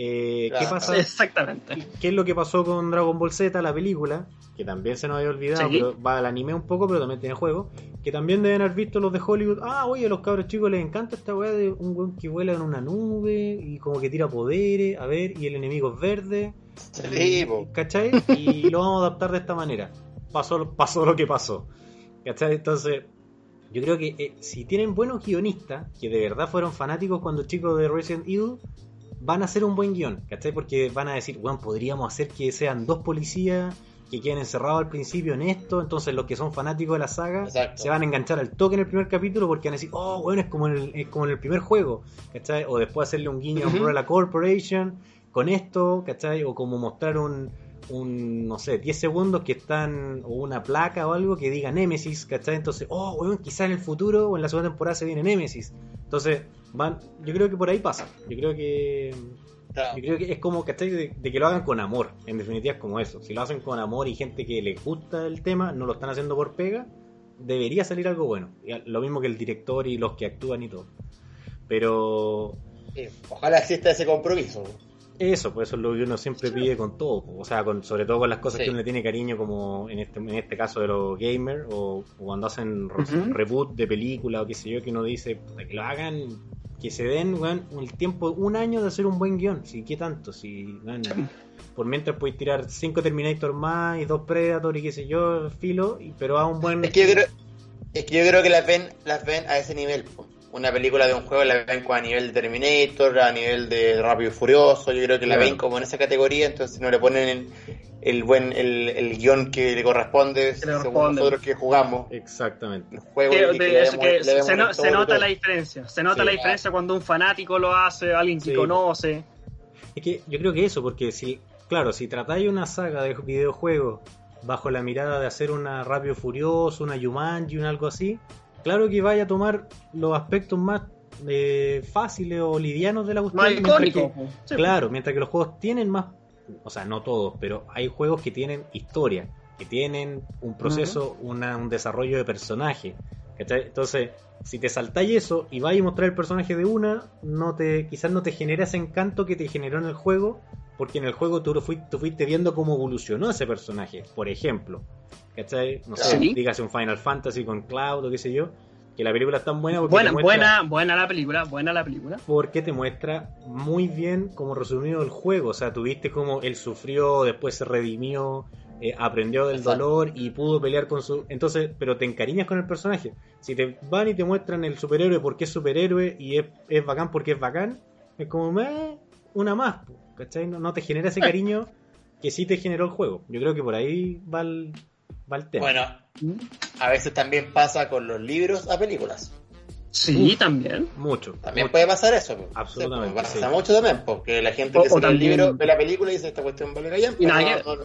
Eh, ¿Qué pasa? <laughs> Exactamente. ¿Qué es lo que pasó con Dragon Ball Z, la película? Que también se nos había olvidado, Sí. pero va al anime un poco, pero también tiene juego. Que también deben haber visto los de Hollywood. Ah, oye, a los cabros chicos les encanta esta weá de un weón que vuela en una nube y como que tira poderes, a ver, y el enemigo es verde. Sí, po. ¿Cachai? Y <laughs> lo vamos a adaptar de esta manera. Pasó, pasó lo que pasó. ¿Cachai? Entonces, yo creo que eh, si tienen buenos guionistas, que de verdad fueron fanáticos cuando chicos de Resident Evil, van a hacer un buen guion, ¿cachai? Porque van a decir, bueno, podríamos hacer que sean dos policías que queden encerrados al principio en esto, entonces los que son fanáticos de la saga Exacto. se van a enganchar al toque en el primer capítulo porque van a decir, oh, bueno, es como en el, es como en el primer juego, ¿cachai? O después hacerle un guiño a Ujú. Umbrella Corporation con esto, ¿cachai? O como mostrar un, un, no sé, 10 segundos que están, o una placa o algo que diga Nemesis, ¿cachai? Entonces, oh, weón, quizá en el futuro o en la segunda temporada se viene Nemesis. Entonces, van, yo creo que por ahí pasa. Yo creo que Claro. yo creo que es como, ¿cachai? De, de que lo hagan con amor. En definitiva es como eso. Si lo hacen con amor y gente que les gusta el tema, no lo están haciendo por pega, debería salir algo bueno. Lo mismo que el director y los que actúan y todo. Pero Sí, Ojalá exista ese compromiso. eso, pues eso es lo que uno siempre pide con todo. O sea, con, sobre todo con las cosas Sí. que uno le tiene cariño, como en este, en este caso de los gamers, o, o cuando hacen reboot de película o qué sé yo, que uno dice que lo hagan, que se den weón, el tiempo, un año de hacer un buen guion. Si, ¿qué tanto? Si, weón, por mientras puedes tirar cinco Terminator más y dos Predator y qué sé yo, filo, y- pero a un buen. Es que yo creo, es que yo creo que las ven, las ven a ese nivel. Una película de un juego la ven a nivel de Terminator, a nivel de Rápido y Furioso. Yo creo que la Claro. ven como en esa categoría, entonces no le ponen el, el buen el, el guion que le corresponde le según corresponde. nosotros que jugamos Exactamente. el juego. Que- y que de- le es demos- que le se, demos se no- el se todo y nota la diferencia. Se nota Sí. la diferencia cuando un fanático lo hace, alguien que Sí. conoce. Es que yo creo que eso, porque si, claro, si tratáis una saga de videojuegos bajo la mirada de hacer una Rápido y Furioso, una Jumanji, un algo así, claro que vaya a tomar los aspectos más eh, fáciles o livianos de la cuestión. Mientras. Sí, Claro, mientras que los juegos tienen más, o sea, no todos, pero hay juegos que tienen historia, que tienen un proceso, una- un desarrollo de personaje. ¿cachai? Entonces, si te saltáis eso y vais a mostrar el personaje de una, no te, quizás no te genera ese encanto que te generó en el juego, porque en el juego tú, fuiste, tú fuiste viendo cómo evolucionó ese personaje, por ejemplo. ¿Cachai? No sé, Sí. dígase un Final Fantasy con Cloud o qué sé yo, que la película es tan buena porque Buena, te muestra- buena, buena la película, buena la película. porque te muestra muy bien como resumido el juego. O sea, tuviste como él sufrió, después se redimió, eh, aprendió del Exacto. dolor y pudo pelear con su. Entonces, pero te encariñas con el personaje. Si te van y te muestran el superhéroe porque es superhéroe y es, es bacán porque es bacán, es como "Meh, una más, po", ¿cachai? No, no te genera ese <laughs> cariño que sí te generó el juego. Yo creo que por ahí va el, va el tema. Bueno, a veces también pasa con los libros a películas. Sí, Uf. también. mucho. También mucho. puede pasar eso. Absolutamente, pasa sí. mucho también, porque la gente O- que o el libro ve la película y dice esta cuestión vale callan, Y nada no- no-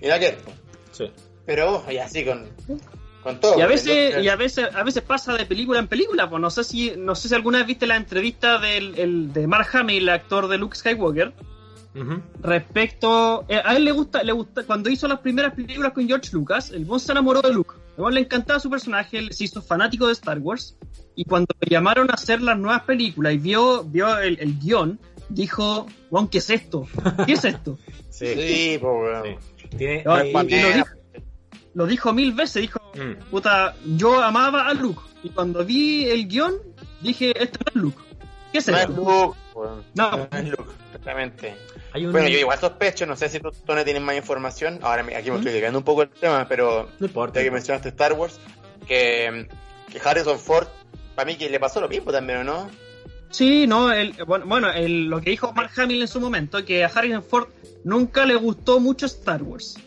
y nada que. Sí. Pero y así con, con todo. Y a veces, yo- y a veces, a veces pasa de película en película, pues no sé si, no sé si alguna vez viste la entrevista del, el- de Mark Hamill, el actor de Luke Skywalker, Respecto, eh, a él le gusta, le gusta, cuando hizo las primeras películas con George Lucas, el bon se enamoró de Luke. Le encantaba su personaje, él se hizo fanático de Star Wars, y cuando le llamaron a hacer las nuevas películas y vio, vio el, el guion, dijo, Juan, ¿qué es esto? ¿Qué es esto? <laughs> Sí. Tiene, No, lo dijo, mil veces, dijo, Mm. puta, yo amaba a Luke, y cuando vi el guion, dije, esto no es Luke. ¿Qué es No es esto? Luke, weón. No. No es Luke, exactamente. Hay un- Bueno, yo igual sospecho, no sé si tú, no tienes más información. Ahora aquí me estoy desviando un poco el tema, pero No importa. ya que mencionaste Star Wars, que, que Harrison Ford, para mí que le pasó lo mismo también, ¿o no? Sí, no, el, bueno, bueno el- lo que dijo Mark Hamill en su momento, que a Harrison Ford nunca le gustó mucho Star Wars.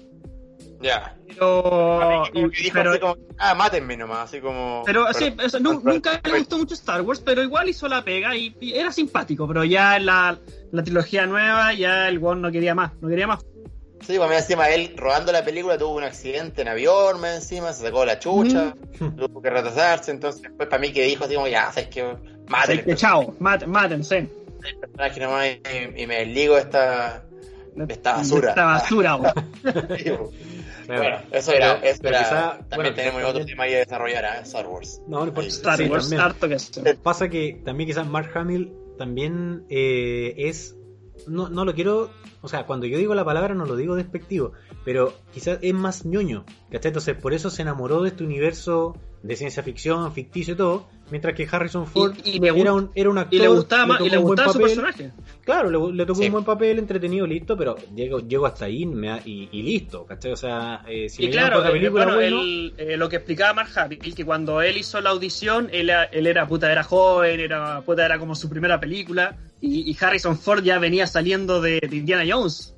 Ya. Pero, Como que dijo pero, así como, ah, mátenme nomás, así como... pero sí, eso, nu- pero- nunca le gustó mucho Star Wars, pero igual hizo la pega y, y era simpático, pero ya en la, la trilogía nueva ya el One no quería más, no quería más. Sí, pues encima él rodando la película tuvo un accidente en avión, más encima, se sacó la chucha, <laughs> tuvo que retrasarse, entonces después para mí que dijo así como, ya, sabes que maten. Que chao, maten, mátense. El personaje nomás y, y me desligo de esta, de esta basura. Esta basura, <laughs> Bueno, eso era, eso era quizá, también bueno, tenemos otro tema ahí a desarrollar, ¿eh? Star Wars. No, no importa. Star sí, Wars, harto que. Pasa que también quizás Mark Hamill también eh, es no, no lo quiero, o sea, cuando yo digo la palabra no lo digo despectivo, pero quizás es más ñoño, ¿cachai? Entonces por eso se enamoró de este universo de ciencia ficción, ficticio y todo, mientras que Harrison Ford era, un, era un actor. Y le gustaba, más, y le gustaba su personaje. Claro, le, tocó un buen papel, entretenido, listo, pero llego, llego hasta ahí y, y, listo, ¿cachai? O sea, eh, si y claro, eh, película, bueno, él, eh, lo que explicaba Mark Hamill, que cuando él hizo la audición, él, él era puta, era joven, era puta, era como su primera película, y, Harrison Ford ya venía saliendo de, Indiana Jones.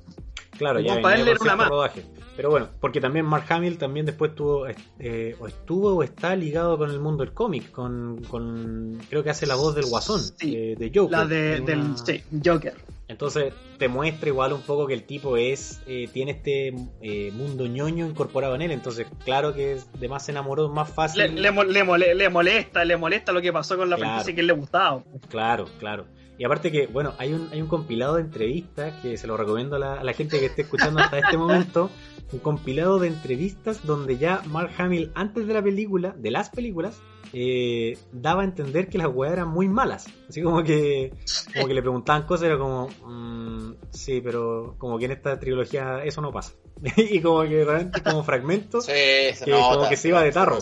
Claro, ya para él era una más. Rodaje. Pero bueno, porque también Mark Hamill también después estuvo, eh, o estuvo o está ligado con el mundo del cómic, con, con creo que hace la voz del Guasón, eh, de Joker. La de, del sí, Joker. Entonces te muestra igual un poco que el tipo es eh, tiene este eh, mundo ñoño incorporado en él, entonces claro que de más se enamoró más fácil. Le, le, le, molesta, le molesta lo que pasó con la claro. franquicia que él le gustaba. Claro, claro. Y aparte que, bueno, hay un, hay un compilado de entrevistas que se lo recomiendo a la, a la gente que esté escuchando hasta este momento. <laughs> Un compilado de entrevistas donde ya Mark Hamill, antes de la película, de las películas, eh, daba a entender que las weas eran muy malas. Así como que, como que le preguntaban cosas, era como, mmm, sí, pero como que en esta trilogía eso no pasa. <laughs> y como que realmente como fragmentos sí, que como que se iba de tarro.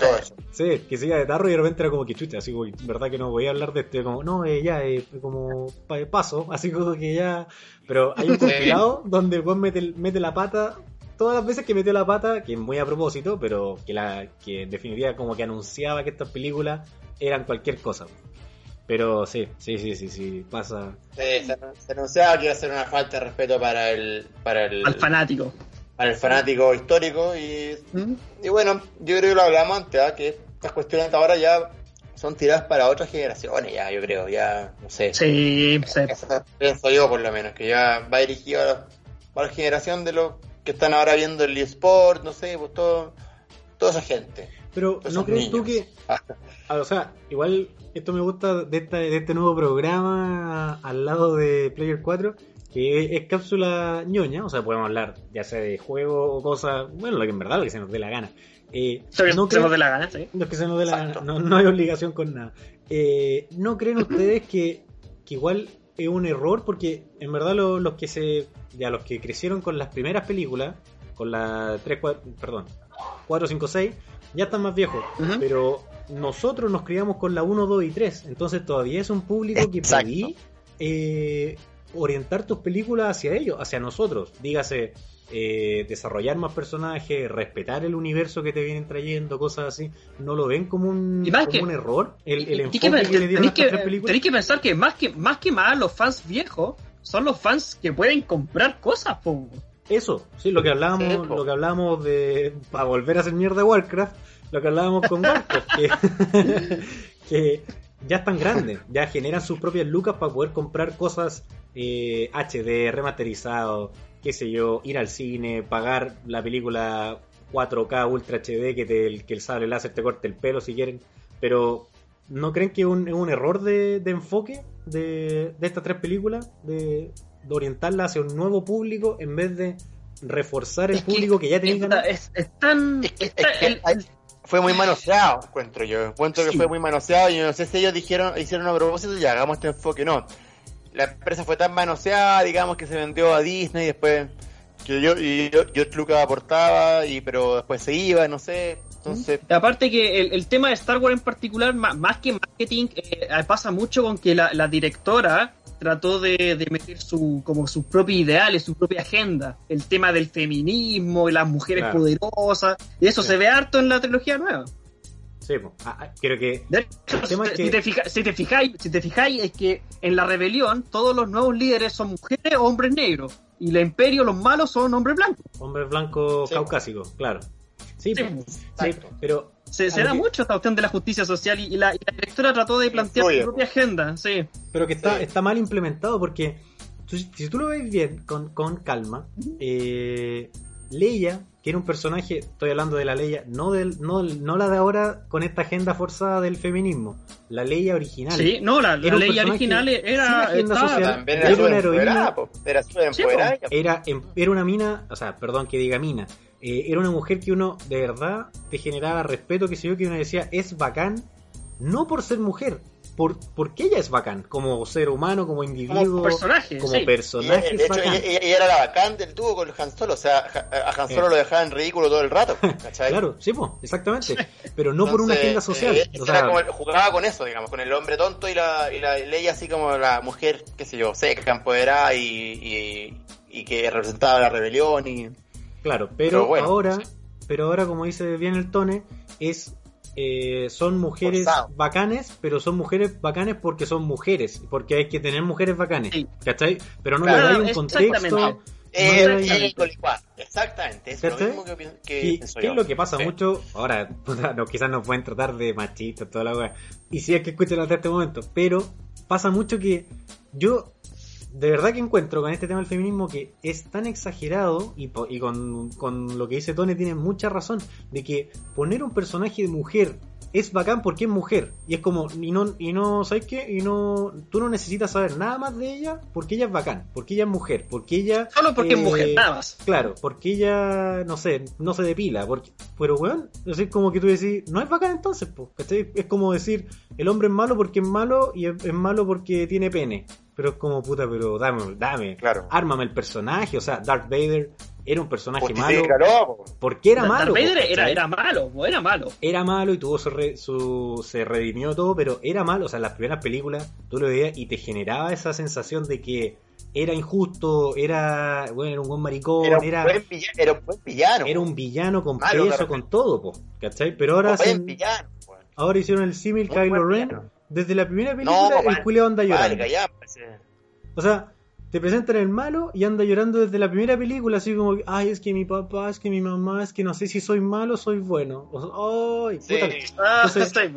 Sí, que se iba de tarro y de repente era como que chucha, así como, verdad que no voy a hablar de esto, como, no, eh, ya, eh, como paso, así como que ya. Pero hay un compilado donde vos mete, mete la pata todas las veces que metió la pata, que muy a propósito, pero que la que en definitiva como que anunciaba que estas películas eran cualquier cosa. Pero sí, sí, sí, sí, sí, pasa. Sí, se, anunciaba que iba a ser una falta de respeto para el, para el al fanático. Para el fanático histórico y, ¿Mm? y bueno, yo creo que lo hablamos antes, ¿eh? que estas cuestiones ahora ya son tiradas para otras generaciones, ya, yo creo, ya, no sé. Sí, sí. pienso yo por lo menos, que ya va dirigido a la, a la generación de los que están ahora viendo el eSport, no sé, pues todo, toda esa gente. Pero ¿no crees tú que, ah, o sea, igual esto me gusta de, esta, de este nuevo programa al lado de Player 4, que es, cápsula ñoña, o sea, podemos hablar ya sea de juego o cosas, bueno, lo que en verdad lo que se nos dé la gana. Eh, no que se nos dé la gana, sí. No que se nos dé la gana, no, hay obligación con nada. Eh, ¿No creen ustedes que, que igual es un error porque en verdad los, que se ya los que crecieron con las primeras películas, con la 3 4, perdón, 4 5 6, ya están más viejos, pero nosotros nos criamos con la 1 2 y 3, entonces todavía es un público que podí eh, orientar tus películas hacia ellos, hacia nosotros, dígase eh, desarrollar más personajes, respetar el universo que te vienen trayendo, cosas así, no lo ven como un, como un error. El, el enfoque que, le dieron a tres películas. Tenéis que pensar que más que más que más los fans viejos son los fans que pueden comprar cosas, po. Eso, sí, lo que hablábamos, lo que hablábamos de para volver a hacer mierda Warcraft, lo que hablábamos con Warcraft, <laughs> que, que ya están grandes, ya generan sus propias lucas para poder comprar cosas eh, HD, remasterizado, qué sé yo, ir al cine, pagar la película 4K Ultra HD que, te, que el sable láser te corte el pelo si quieren, pero ¿no creen que es un, un, error de, de enfoque de, de, estas tres películas? De, de, orientarla hacia un nuevo público en vez de reforzar el público que, ya tienen es, tan... fue muy manoseado, encuentro yo. Encuentro que fue muy manoseado y no sé si ellos dijeron, hicieron a propósito y hagamos este enfoque. No, la empresa fue tan manoseada, digamos, que se vendió a Disney y después que yo, y yo, Lucas aportaba, y, pero después se iba, no sé. Entonces... Aparte que el, tema de Star Wars en particular, más, que marketing, eh, pasa mucho con que la, directora trató de, meter su, como sus propios ideales, su propia agenda. El tema del feminismo, y las mujeres poderosas, y eso se ve harto en la trilogía nueva. Sí, ah, creo que. si, te si, te fijáis, si te fijáis, es que en la rebelión todos los nuevos líderes son mujeres o hombres negros. Y el imperio, los malos, son hombres blancos. Hombres blancos caucásicos, claro. Sí, pero. Se, da mucho esta cuestión de la justicia social y, la, directora trató de plantear su propia agenda, sí. Pero que está, está mal implementado porque si tú lo ves bien, con, con calma, eh, Leia, que era un personaje, estoy hablando de la Leia, no, del, no, no la de ahora con esta agenda forzada del feminismo, la Leia original. Sí, no, la, la personaje original era. agenda estaba- social. Era era una heroína. Era Sí. Era, em- era una mina, o sea, perdón que diga mina, eh, era una mujer que uno de verdad te generaba respeto, que sé yo, que uno decía es bacán, no por ser mujer, por, porque ella es bacán, como ser humano, como individuo, como personaje. como sí. Y, personaje de es hecho, bacán. ella, era la bacán del dúo con Han Solo. O sea, a Han Solo Eh. lo dejaba en ridículo todo el rato. <laughs> ¿cachai? Claro, sí, pues, exactamente, pero no por una agenda social. eh, o era sea, como el- jugaba con eso, digamos, con el hombre tonto y la, y la así como la mujer, qué sé yo, seca, empoderada y, y, y que representaba la rebelión y... Claro, pero, Pero bueno, ahora, sí. pero ahora como dice bien el Tone, es eh, son mujeres Forzado. bacanes, pero son mujeres bacanes porque son mujeres, porque hay que tener mujeres bacanes, Sí. ¿cachai? Pero no Claro, le dais un contexto. exactamente. Eh, no eh. Exactamente, es lo ¿Cachai? mismo que, Y qué es lo que pasa Sí. mucho, ahora <laughs> no, quizás nos pueden tratar de machistas, toda la weá, y si es que escuchan hasta este momento, pero pasa mucho que yo de verdad que encuentro con este tema del feminismo que es tan exagerado y, con, con lo que dice Tony tiene mucha razón, de que poner un personaje de mujer es bacán porque es mujer y es como y no y no sabes qué y no tú no necesitas saber nada más de ella porque ella es bacán porque ella es mujer porque ella Solo porque es eh, mujer, nada más. Claro, porque ella, no sé, no se depila. Porque, pero, weón, es como que tú decís, no es bacán entonces, po, ¿cachai? Es como decir, el hombre es malo porque es malo y es, es malo porque tiene pene. Pero es como, puta, pero dame, dame. Claro. Ármame el personaje, o sea, Darth Vader era un personaje malo. Po. Porque era Darth malo. Vader era, era malo, po, era malo. Era malo y tuvo su, re- su- se redimió todo, pero era malo. O sea, en las primeras películas tú lo veías y te generaba esa sensación de que era injusto, era, bueno, era un buen maricón, Era un, era, buen villano, era un buen villano. era un villano con Malo, peso, con todo, po, ¿cachai? Pero ahora, hacen- villano. ahora hicieron el símil Kylo Ren. villano. Desde la primera No, película, el culeo anda llorando. Vale, callá, pues, eh. O sea, te presentan el malo y anda llorando desde la primera película, así como, ay, es que mi papá, es que mi mamá, es que no sé si soy malo o soy bueno. O ay, puta. Ah, Entonces- sí.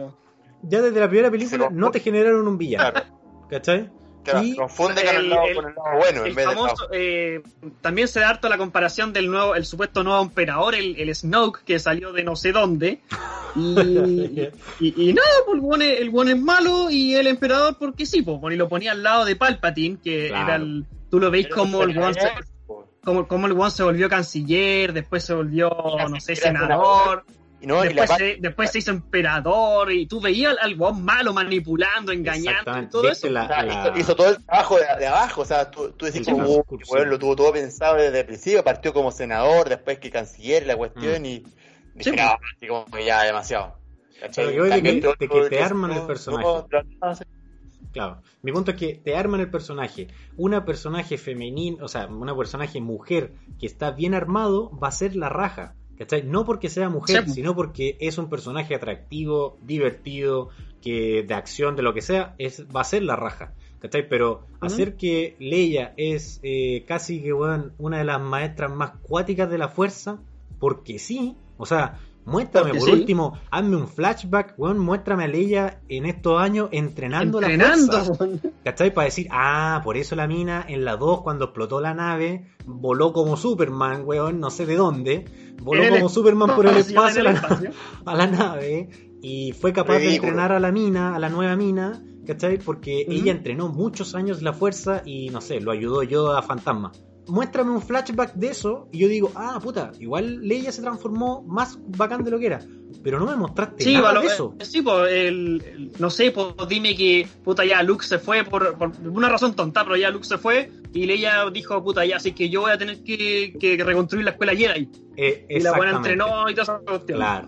Ya desde la primera película no te generaron un villano, claro. ¿cachai? Claro, Y- confunde con el, el- lado, el- con el lado bueno en El vez eh, también se da harto la comparación del nuevo, el supuesto nuevo emperador, el, el Snoke, que salió de no sé dónde. <laughs> Y, y, y nada, pues el buen es, el buen es malo y el emperador porque sí, pues, y lo ponía al lado de Palpatine, que Claro. era el... Tú lo veis Pero como el se, po. como, como el buen se volvió canciller, después se volvió, no sé, senador, Y no, y la después, se, después se hizo emperador, y tú veías al, buen malo manipulando, engañando, y todo eso. la- o sea, la- hizo, hizo todo el trabajo de, de abajo, o sea, tú, tú decís como, la "Oh, discursión. bueno, lo tuvo todo pensado desde el principio, partió como senador, después que canciller la cuestión Mm. y Sí, no, así como que ya demasiado. Pero yo de que- todo- de que te arman el personaje. todo- Claro. Mi punto es que te arman el personaje. Una personaje femenina, o sea, una personaje mujer que está bien armado va a ser la raja. ¿Cachai? No porque sea mujer, Sí. sino porque es un personaje atractivo, divertido, que de acción, de lo que sea, es, va a ser la raja. ¿Cachai? Pero hacer que Leia es eh, casi que weón, una de las maestras más cuáticas de la fuerza, porque sí, o sea, muéstrame Porque por sí. último, hazme un flashback, weón, muéstrame a Leia en estos años entrenando, la Entrenando. fuerza. ¿Cachai? Para decir, ah, por eso la mina en la 2 cuando explotó la nave, voló como Superman, weón, no sé de dónde, voló el como Superman por el espacio, a la, <laughs> a la nave y fue capaz de entrenar a la mina, a la nueva mina, ¿cachai? Porque ella entrenó muchos años la fuerza y no sé, lo ayudó yo a Fantasma. Muéstrame un flashback de eso y yo digo, ah, puta, igual Leia se transformó más bacán de lo que era. Pero no me mostraste Sí, nada bueno, de eh, eso. sí, pues, el, el- no sé, pues dime que, puta, ya Luke se fue por, por una razón tonta, pero ya Luke se fue y Leia dijo, puta, ya, así que yo voy a tener que, que reconstruir la escuela Jedi. Eh, Y la buena entrenó y esa cuestión. Claro.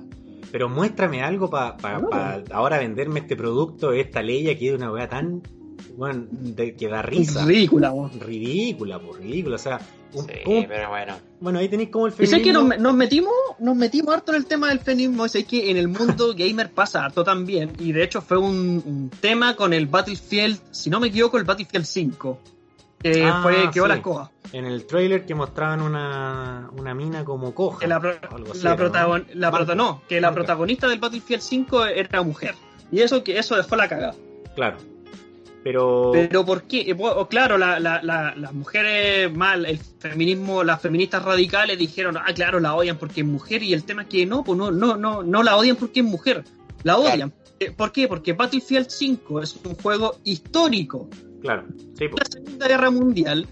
Pero muéstrame algo para No, ahora venderme este producto, esta Leia que es una weá tan. Bueno, de- que da risa. Ridícula, weón. Ridícula, pues ridícula. O sea, un- Sí, ¿cómo- pero bueno. bueno, ahí tenéis como el Y sé que feminismo. nos, nos metimos, nos metimos harto en el tema del feminismo, sé que en el mundo <laughs> gamer pasa harto también, y de hecho fue un, un tema con el Battlefield, si no me equivoco, el Battlefield 5, que Ah, fue quedó sí. la escoba. En el trailer que mostraban una, una mina como coja. Que la, pro- así la, protagon- la Banca, prota- no, que la protagonista del Battlefield 5 era mujer. Y eso que eso fue la cagada. Claro. Pero, Pero ¿por qué? Eh, bueno, claro, la- la- la- las mujeres mal, el feminismo, las feministas radicales dijeron, ah, claro, la odian porque es mujer y el tema es que no, pues no, no, no, no la odian porque es mujer, la odian. Eh, ¿Por qué? Porque Battlefield 5 es un juego histórico. Claro, sí, po. La Segunda Guerra Mundial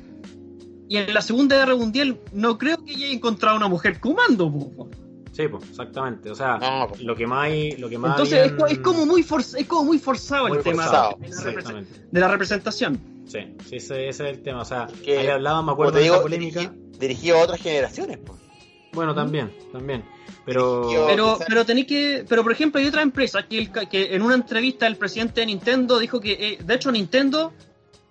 y en la Segunda Guerra Mundial no creo que haya encontrado una mujer comando. po. sí, po, exactamente. O sea, No, lo que más hay, lo que más Entonces es, habían- es como muy forz- es como muy forzado Muy el tema forzado, de, la de representación. Sí, sí, ese, ese es el tema. O sea, Que, ahí hablaban, me acuerdo te de esa polémica. dirigi- dirigido a otras generaciones. po. Bueno, también, también. Pero. Pero, pero tenéis que, pero por ejemplo hay otra empresa que, el ca- que en una entrevista el presidente de Nintendo dijo que, eh, de hecho Nintendo,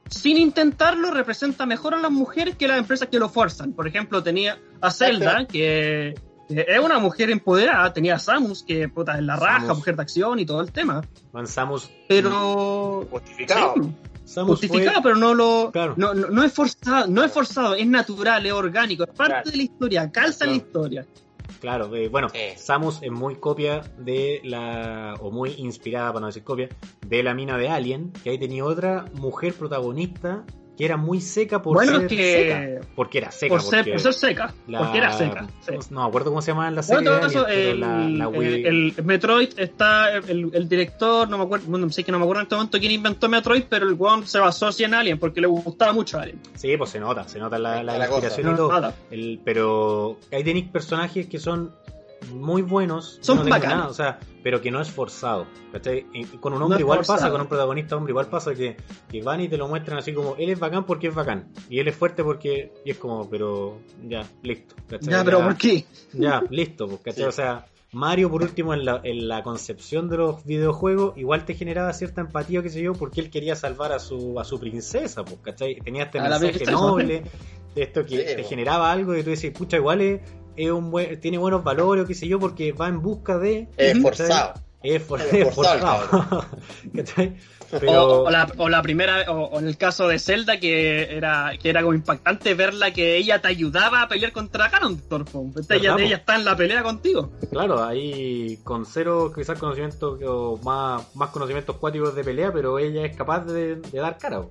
sin intentarlo, representa mejor a las mujeres que las empresas que lo fuerzan. Por ejemplo, tenía a Zelda, que, que es una mujer empoderada, tenía a Samus, que puta, es la raja, Samus. mujer de acción y todo el tema. Man, Samus. Pero... Justificado. Sí, Samus justificado, fue- pero no lo Claro. no, no, no es forzado, no es forzado, es natural, es orgánico, es parte Claro. de la historia, calza en la Claro. historia. Claro, eh, bueno, Sí. Samus es muy copia de la, o muy inspirada, para no decir copia, de la mina de Alien, que ahí tenía otra mujer protagonista que era muy seca por Bueno, ser que- seca. Porque era seca. Por ser, porque por ser seca, la- porque era seca. sí. No me acuerdo cómo se llama en la serie Bueno, todo eso, el, la, la Wii- el- el Metroid está, el, el director, no me acuerdo, bueno, sé que no me acuerdo en este momento quién inventó Metroid, pero el weón se basó así en Alien, porque le gustaba mucho Alien. Sí, pues se nota, se nota la, la La cosa. inspiración y No, todo. El, pero ahí tenéis personajes que son muy buenos, Son no nada, o sea, pero que no es forzado. ¿cachai? Con un hombre igual forzado. pasa, con un protagonista hombre igual pasa que, que van y te lo muestran así como él es bacán porque es bacán y él es fuerte porque y es como, pero ya, listo. ¿cachai? Ya, pero ¿por qué? Ya, listo, pues, ¿cachai? Sí. O sea, Mario, por último, en la, en la concepción de los videojuegos, igual te generaba cierta empatía, qué sé yo, porque él quería salvar a su, a su princesa, pues, ¿cachai? Tenía este A mensaje noble, de esto que Sí, te pues. generaba algo y tú decís, pucha, igual es, es un buen, tiene buenos valores, o qué sé yo, porque va en busca de... Es Ujú. forzado. Es, for- Es <laughs> es forzado, <laughs> Pero... o la, o la primera, o, o en el caso de Zelda, que era, que era como impactante verla que ella te ayudaba a pelear contra Ganondorf. Ella, ella está en la pelea contigo. Claro, ahí con cero quizás conocimiento o más, más conocimientos cuáticos de pelea, pero ella es capaz de, de dar cara.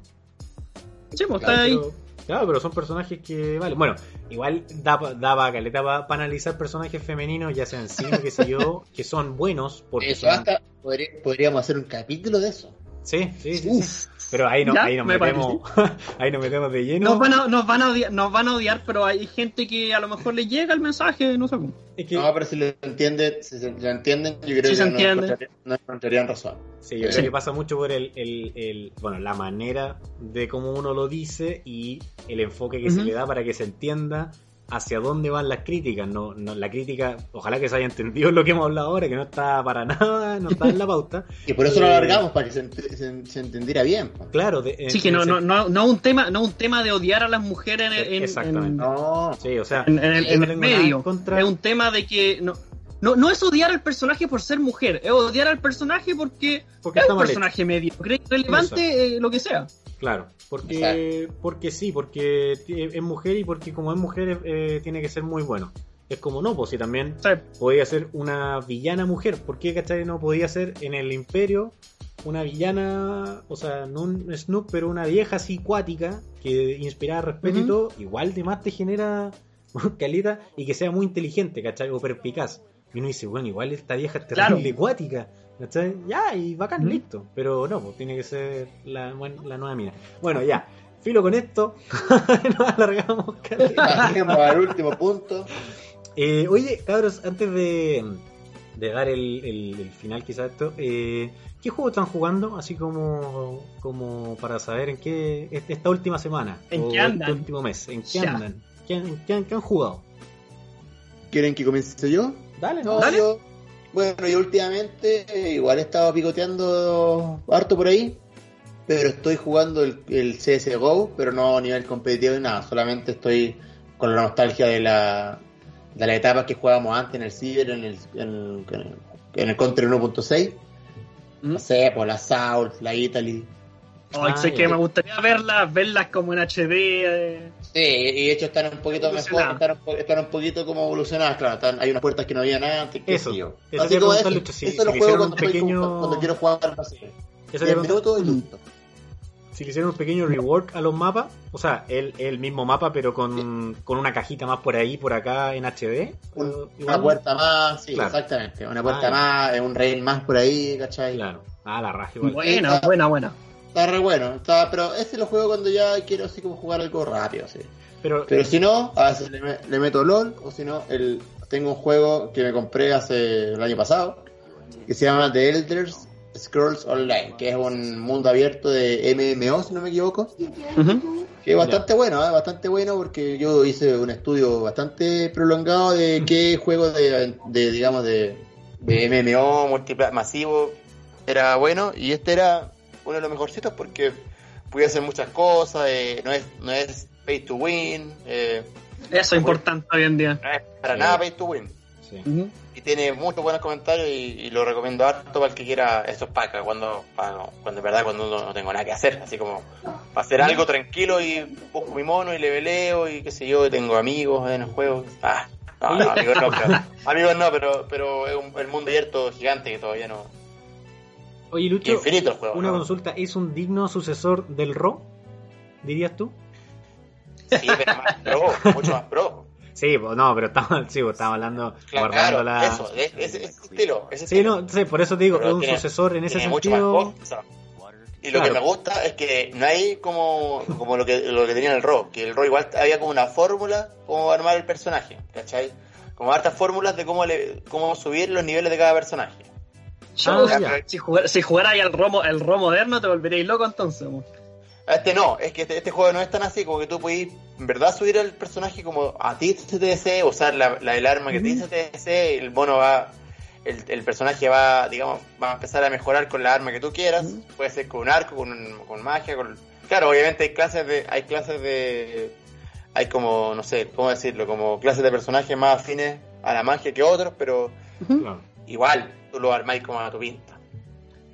Sí, pues Claro, está ahí. Pero, claro, pero son personajes que vale. Bueno, igual da, pa- da pa- caleta para analizar personajes femeninos, ya sean cine, qué sé yo, que son buenos. Porque Eso hasta podría- podríamos hacer un capítulo de eso. Sí, sí, sí. Pero ahí, no, Ya, ahí nos me metemos, <laughs> ahí nos metemos de lleno. Nos van, a, nos, van a odiar, nos van a odiar, pero hay gente que a lo mejor le llega el mensaje, no sé cómo. Es que- No, pero si lo entienden, si se- lo entienden, yo creo Sí que se no entiende. encontrarían- no encontrarían razón. Sí, yo Sí. creo que pasa mucho por el, el, el- bueno, la manera de cómo uno lo dice y el enfoque que se le da para que se entienda hacia dónde van las críticas. No, no, la crítica, ojalá que se haya entendido lo que hemos hablado ahora, que no está para nada, no está en la pauta. <laughs> Y por eso lo Eh, alargamos, para que se, ent- se- se entendiera bien. po. Claro, de- Sí, en- que no, en no, ese- no, no un tema, no un tema de odiar a las mujeres en, en- Exactamente. en- No, Sí, o sea, en- en el, no el medio. contra- Es un tema de que no, no, no es odiar al personaje por ser mujer, es odiar al personaje porque, porque es un mal hecho. personaje medio, relevante eh, lo que sea. Claro, porque, porque sí, porque es mujer y porque como es mujer eh, tiene que ser muy bueno. Es como no, pues si también podía ser una villana mujer. ¿Por qué, cachai? No podía ser en el Imperio una villana, o sea, no un Snoop, pero una vieja así cuática que inspirara respeto y todo. Igual de más te genera <laughs> calita y que sea muy inteligente, ¿cachai? O perspicaz. Y uno dice, bueno, igual esta vieja es Claro. terrible cuática. ¿Cachai? Ya, y bacán, Ujú. listo. Pero no, pues tiene que ser la, la nueva mina. Bueno, ya. Filo con esto. <laughs> Nos alargamos, pasemos <laughs> al último punto. Eh, oye, cabros, antes de, de dar el, el- el final quizás esto, eh, ¿qué juego están jugando? Así como, como para saber en qué est- esta última semana. ¿En o qué andan? Este último mes. ¿En qué Ya. andan? ¿Qué, han- qué han- qué han jugado? ¿Quieren que comience yo? Dale, No, Dale. yo, bueno, yo últimamente eh, igual he estado picoteando harto por ahí, pero estoy jugando el, el CSGO, pero no a nivel competitivo ni nada, solamente estoy con la nostalgia de la de las etapas que jugábamos antes en el Ciber, en el, en el, en el, Counter 1.6, ¿Mm? no sé, por la South, la Italy. Ay, Ah, sé que me gustaría verlas, verlas como en HD. eh. Sí, y de hecho están un poquito mejor, están están un poquito como evolucionadas, claro, están- hay unas puertas que no había nada antes, Eso, yo. eso Así como eso, si- eso si lo juego hicieron cuando, pequeño- con- cuando quiero jugar no sé, Eso 10 le minutos y listo. si le hicieran un pequeño rework a los mapas, o sea, el, el mismo mapa, pero con, con una cajita más por ahí, por acá en HD. Un- una puerta más, sí, Claro. exactamente. Una puerta Ah, más, un rail más por ahí, ¿cachai? Claro. Ah, la raja igual. Buena, buena, buena. Está re bueno, está, pero ese lo juego cuando ya quiero así como jugar algo rápido, sí. Pero, Pero si no, a veces le, me- le meto LOL, o si no, el, tengo un juego que me compré hace el año pasado, que se llama The Elder Scrolls Online, que es un mundo abierto de MMO, si no me equivoco, que es bastante bueno, ¿eh? bastante bueno porque yo hice un estudio bastante prolongado de qué juego de, de, digamos, de, de MMO multipla- masivo era bueno, y este era uno de los mejorcitos porque podía hacer muchas cosas, eh, no es no es pay to win, eh, Eso es importante hoy en día. no es para Sí. nada pay to win. sí. Y tiene muchos buenos comentarios y, y lo recomiendo harto para el que quiera estos packs, cuando, para- cuando en verdad cuando no, no tengo nada que hacer, así como para hacer algo tranquilo y busco mi mono y le veleo y qué sé yo, y tengo amigos en el juego. Ah, no, no, amigos no, pero, amigos no, pero, pero es un, el mundo abierto gigante que todavía no... Oye, Lucho, Infinito el juego. una ¿no? consulta, ¿es un digno sucesor del RO? ¿Dirías tú? Sí, pero más <laughs> pro, mucho más pro. Sí, pues, no, pero estamos, sí, pues, estamos hablando, Claro, guardando la... eso, ese, ese estilo. Ese Sí, estilo. no, sí, por eso te digo, Pero es un tiene- sucesor en ese tiene mucho más sentido. Y lo Claro. que me gusta es que no hay como, como lo que lo que tenía en el RO, que el RO igual había como una fórmula como armar el personaje, ¿cachai? Como hartas fórmulas de cómo le, cómo subir los niveles de cada personaje. Yo, Ah, ya. si, jugar, si jugara ahí al ROM, el ROM moderno, te volveréis loco entonces. mo. Este no, es que este, este juego no es tan así, como que tú puedes en verdad subir al personaje como a ti se te desee, usar la, la- el arma que a ti se te desee, el mono va, el, el personaje va, digamos, va a empezar a mejorar con la arma que tú quieras, puede ser con un arco, con, un- con magia, con... Claro, obviamente hay clases de, hay clases de, hay como, no sé, cómo decirlo, como clases de personajes más afines a la magia que otros, pero igual, tú lo armáis como a tu pinta.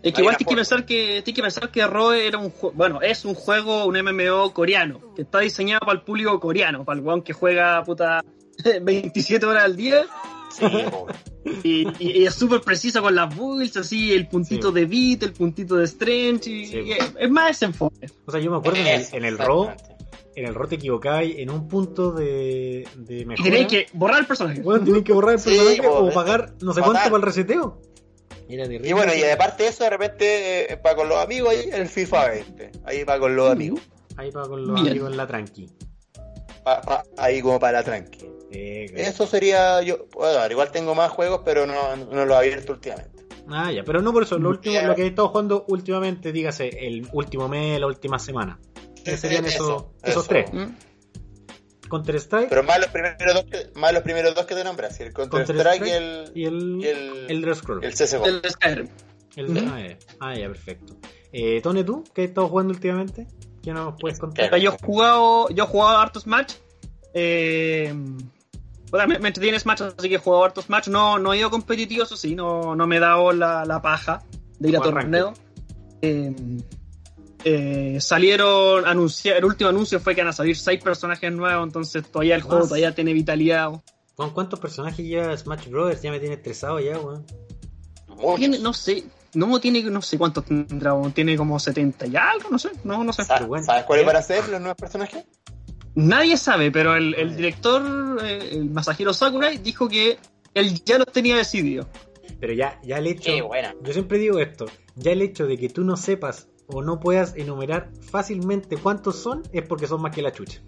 Es que igual tienes que pensar que tienes que pensar que Roe era un juego, bueno, es un juego, un MMO coreano, que está diseñado para el público coreano, para el weón que juega puta <laughs> 27 horas al día Sí, <laughs> y, y- y es súper preciso con las builds, así el puntito Sí. de beat, el puntito de strength, y, Sí. y es, es más ese enfoque. O sea, yo me acuerdo en el, en el RO, exactamente. En el RO te equivocabas en un punto de, de Y mejora. tenéis que borrar el personaje. Bueno, tenés que borrar el personaje o pagar no sé matar. cuánto para el reseteo. Y bueno, y aparte de eso, de repente, eh, para con los amigos ahí, el FIFA 20. Ahí para con los amigos. Ahí para con los Bien. amigos en la tranqui. Pa- pa- ahí como para la tranqui. Claro. Eso sería yo. Bueno, igual tengo más juegos, pero no, no lo he abierto últimamente. Ah, ya, pero no por eso. Lo, último, Ya. lo que he estado jugando últimamente, dígase, el último mes, la última semana. ¿Qué serían Eso, esos, esos eso. tres? ¿Mm? Counter Strike Pero más los primeros dos que, más los primeros dos que te nombras, el Counter, Counter Strike y el, y el, y el, Elder Scrolls. el CSGO. El Skyrim. El- Ujú. ah, ya. Ah, ya, perfecto. Eh, Tone, ¿tú qué has estado jugando últimamente? ¿Qué nos puedes contar? Yo he jugado, yo he jugado hartos match. Eh, bueno, me, me entretiene Smash, así que he jugado hartos match. No, no he ido competitivo, eso sí, no, no me he dado la, la paja de ir a torneo. Eh, eh, salieron, anuncia, el último anuncio fue que van a salir seis personajes nuevos, entonces todavía el juego todavía tiene vitalidad. ¿Con cuántos personajes lleva Smash Brothers? Ya me tiene estresado ya, weón. Tiene, no sé, no tiene, no sé cuántos tendrá, tiene como 70 y algo, no sé, no, no sé. Sa- Pero bueno, ¿Sabes cuáles ¿ya? van a ser los nuevos personajes? Nadie sabe, pero el, el ya. director, eh, el Masahiro Sakurai, dijo que él ya lo tenía decidido. Pero ya, ya el hecho. Qué buena. Yo siempre digo esto: ya el hecho de que tú no sepas o no puedas enumerar fácilmente cuántos son es porque son más que la chucha.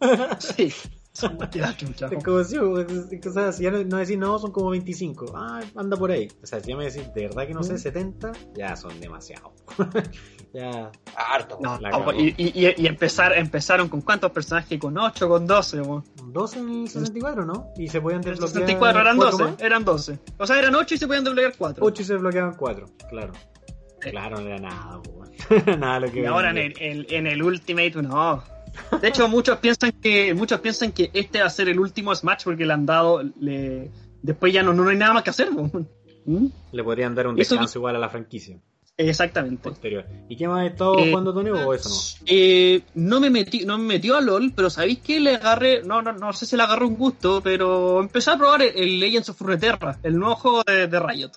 <laughs> Sí. Son más que la chucha. Es como si, o sea, si ya no, no decís no, son como 25. Ah, anda por ahí. O sea, si ya me decís de verdad que no Mm. sé, 70, ya son demasiado. <laughs> ya. Harto. No, y, y- y empezar, empezaron con cuántos personajes, con 8, con 12. weón. 12 en el 64, ¿no? Y se podían En el desbloquear. 64 eran cuatro 12, más. eran 12. O sea, eran 8 y se podían desbloquear 4. 8 y se desbloqueaban 4, claro. Sí. Claro, no era nada, po, weón. <laughs> nada lo que Y ahora en el, el- en el Ultimate, no. De hecho, muchos piensan que muchos piensan que este va a ser el último Smash porque le han dado. Le... Después ya no, no hay nada más que hacer. ¿Mm? Le podrían dar un Eso- descanso igual a la franquicia Exactamente. posterior. ¿Y qué más has estado Eh, jugando, Tony, o eso no? Eh, no me metí, no me metió a LOL, pero ¿sabéis qué? Le agarré, no, no, no sé si le agarré un gusto, pero empecé a probar el, el Legends of Runeterra, el nuevo juego de, de Riot.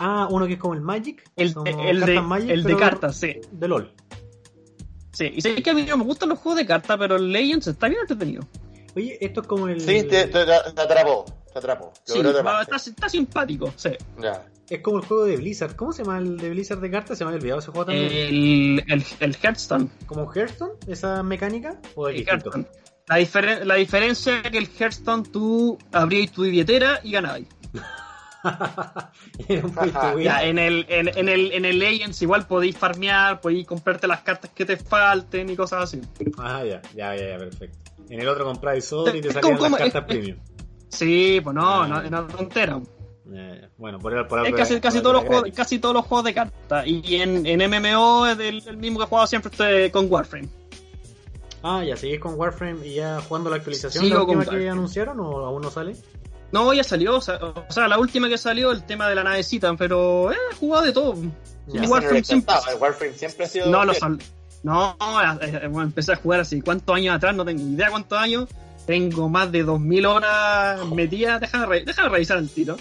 Ah, uno que es como el Magic. El, de, cartas Magic, el de cartas, sí. De LOL. Sí, y sé que a mí no me gustan los juegos de cartas, pero el Legends está bien entretenido. Oye, esto es como el. Sí, te, te- te atrapó. Te atrapó. Sí, va- está, está simpático, sí. Ya. Es como el juego de Blizzard. ¿Cómo se llama el de Blizzard de cartas? Se me había olvidado ese juego también. El, el, el Hearthstone. ¿Como Hearthstone? ¿Esa mecánica? ¿O el? Hearthstone. La, diferen- la diferencia es que el Hearthstone tú abrías tu billetera y ganabas. <laughs> <laughs> Ya, en el, en, en el, en el Legends igual podéis farmear, podéis comprarte las cartas que te falten y cosas así. Ah, ya, ya, ya, ya, perfecto. En el otro compráis solo y te Es <laughs> salían como- las cartas es- premium. Sí, pues no, Ah. no, no es ya. Bueno, por, por Es algo casi, era- casi, por todos los juegos, casi todos los juegos de cartas. Y en, en MMO es el, el mismo que he jugado siempre este, con Warframe. Ah, ya, ¿seguís con Warframe y ya jugando la actualización Sigo la última con que anunciaron o aún no sale? No, ya salió, o sea, o sea, la última que salió, el tema de la navecita, pero eh, he jugado de todo. Ya. Warframe siempre- encantaba, El Warframe siempre ha sido. No, lo sal... No, eh, eh, bueno, empecé a jugar así. ¿Cuántos años atrás? No tengo idea cuántos años. Tengo más de 2000 horas metidas. Déjame, re- déjame revisar el tiro.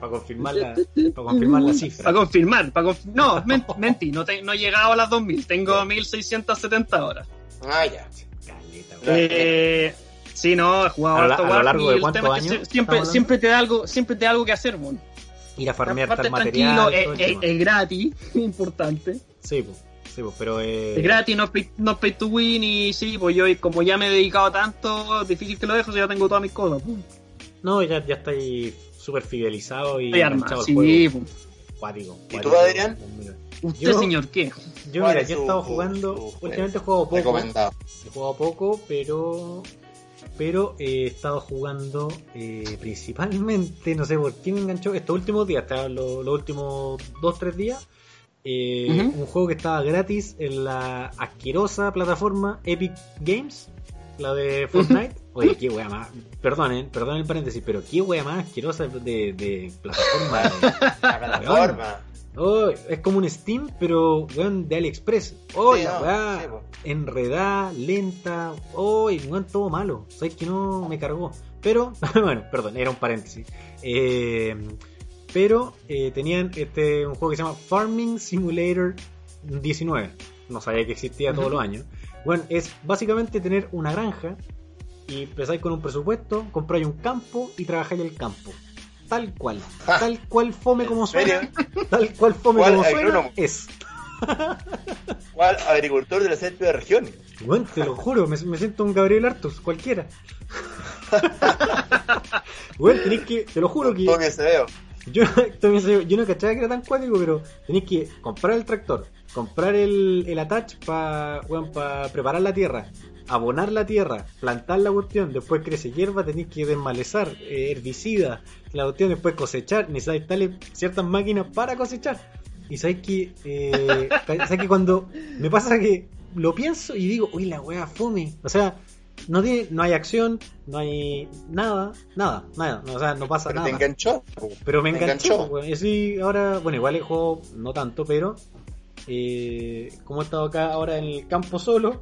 Para confirmar la, para confirmar la cifra. Para confirmar. Para conf- No, men- mentí. No, te- no he llegado a las 2000. Tengo 1670 horas. Ah, ya. Caleta. Eh, sí, no, he jugado ¿A lo la- harto a lo Warframe largo y de cuántos es años sie- siempre, siempre te da algo, siempre te da algo que hacer, mon. Ir a farmear Aparte tal tranquilo, material. es, el es- tema. es gratis, <laughs> importante. Sí, pues, sí, pues, pero eh, Es gratis, no pay, no pay to win y sí, pues yo como ya me he dedicado tanto, difícil que lo dejo, si ya tengo todas mis cosas. pum. No, ya, ya estáis súper fidelizado y armado, sí, juego. pues. Cuático, ¿Y tú, cuático, Adrián? conmigo. ¿Usted, Yo- señor, qué? Yo, ¿Cuál mira, es yo he estado jugando. últimamente he jugado poco. He jugado poco, pero. Pero he estado jugando eh, principalmente, no sé por qué me enganchó estos últimos días, hasta los, los últimos 2-3 días. eh. Un juego que estaba gratis en la asquerosa plataforma Epic Games, la de Fortnite. Oye, qué wea más. Perdonen, perdonen el paréntesis, pero qué wea más asquerosa de, de plataforma. <laughs> La plataforma. Oh, es como un Steam, pero weón, de AliExpress. Oh, Sí, la no, weá sí, enredada, lenta. Oh, y weón, todo malo. Sabes que no me cargó. Pero, <laughs> bueno, perdón, era un paréntesis. Eh, pero eh, tenían este un juego que se llama Farming Simulator 19. No sabía que existía todos los años. Bueno, es básicamente tener una granja y empezáis con un presupuesto, compráis un campo y trabajáis el campo. Tal cual. <laughs> Tal cual fome ¿En como suena. serio? Tal cual fome ¿Cuál como suena agrónomo? es. <laughs> ¿Cuál agricultor de la selva de región? Bueno, te lo juro, me, me siento un Gabriel Artus, cualquiera. <laughs> bueno, tenéis que, te lo juro que se veo. yo, yo no cachaba que era tan cuático, pero tenéis que comprar el tractor, comprar el, el attach para preparar la tierra, abonar la tierra, plantar la cuestión, después crece hierba, tenéis que desmalezar, eh, herbicida, la cuestión, después cosechar, necesitáis tales ciertas máquinas para cosechar. Y sabéis que, eh, <laughs> sabéis que cuando me pasa que lo pienso y digo, uy, la wea fome. O sea, no tiene, no hay acción, no hay nada, nada, nada. O sea, no pasa Pero nada. te enganchó. Pero me enganchó, enganchó. Y sí, ahora, bueno, igual el juego no tanto, pero eh, como he estado acá ahora en el campo solo,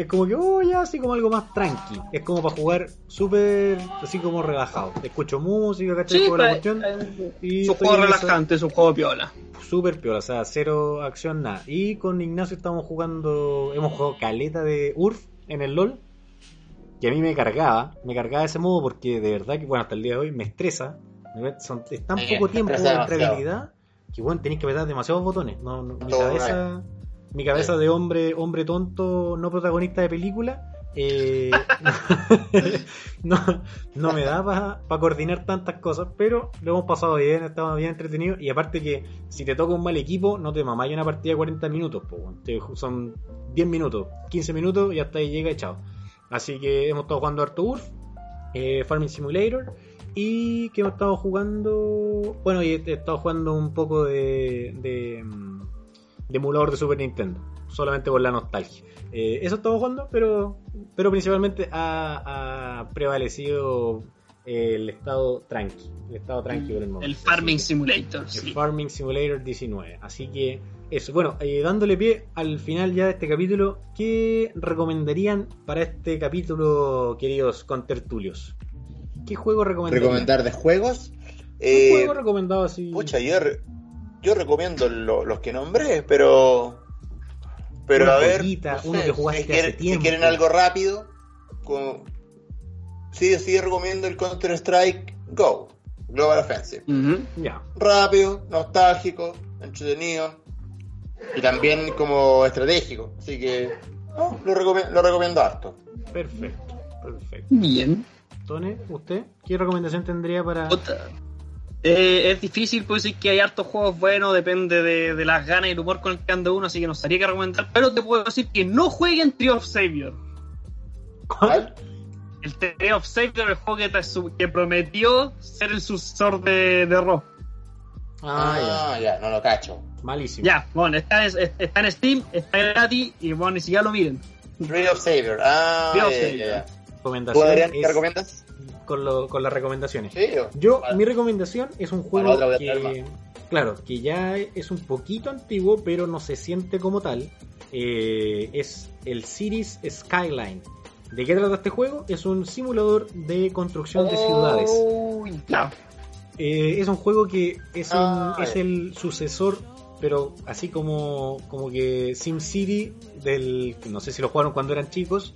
es como que, oh, ya, así como algo más tranqui. Es como para jugar súper, así como relajado. Escucho música, ¿cachai? Sí, la cuestión. eh, y es un juego relajante, es un juego piola. Súper piola, o sea, cero acción, nada. Y con Ignacio estamos jugando, hemos jugado caleta de URF en el LOL. Que a mí me cargaba, me cargaba de ese modo porque de verdad que, bueno, hasta el día de hoy me estresa. Me- Son, es tan Sí, poco tiempo demasiado. habilidad que, bueno, tenéis que apretar demasiados botones. No, no- mi cabeza, mi cabeza de hombre, hombre tonto, no protagonista de película, eh, <laughs> no, no me da para coordinar tantas cosas, pero lo hemos pasado bien, estamos bien entretenidos. Y aparte que si te toca un mal equipo, no te mamáis una partida de 40 minutos, po. Te- son 10 minutos, 15 minutos y hasta ahí llega y chao. Así que hemos estado jugando harto URF, eh, Farming Simulator. Y que hemos estado jugando. Bueno, y he he estado jugando un poco de. de, mm, de emulador de Super Nintendo. Solamente por la nostalgia. Eh, eso estamos jugando, pero. Pero principalmente ha, ha prevalecido el estado tranqui. El estado tranqui por el momento. El Farming Simulator, que- el sí. Farming Simulator 19. Así que. Eso, bueno, eh, dándole pie al final ya de este capítulo, ¿qué recomendarían para este capítulo, queridos contertulios? ¿Qué juego recomendarían? Recomendar de juegos. Eh, Un juego recomendado así. pucha, yo, re- yo recomiendo lo- los que nombré, pero. Pero Una a ver. joyita, no sé, uno que jugaste si, quieren, hace si quieren algo rápido, con... sí, sí recomiendo el Counter-Strike Go, Global Offensive. Rápido, nostálgico, entretenido y también como estratégico. Así que no, lo, recome- lo recomiendo harto. Perfecto. Perfecto. Bien. Tone, ¿usted qué recomendación tendría para.? Eh, es difícil, pues decir que hay hartos juegos buenos, depende de, de las ganas y el humor con el que anda uno, así que no estaría que recomendar. Pero te puedo decir que no jueguen Tree of Savior. ¿Cuál? El Tree of Savior, el juego que, que prometió ser el sucesor de, de Raw. Ah, Ah, ya, no lo cacho. ya. Malísimo. Ya, bueno, está, en- está en Steam, está gratis y bueno, ni siquiera lo miren. Tree of Savior. Ah, Tree of ya, ya, Savior. ya. ¿Tú, Recomendación Adrián, qué recomiendas? con, lo- con las recomendaciones. Sí, Yo, Vale. mi recomendación es un juego que, claro, que ya es un poquito antiguo, pero no se siente como tal. Eh, es el Cities Skyline. ¿De qué trata este juego? Es un simulador de construcción de ciudades. Oh, ya. Eh, es un juego que es, un- Ah, es el sucesor, pero así como, como que SimCity del... No sé si lo jugaron cuando eran chicos.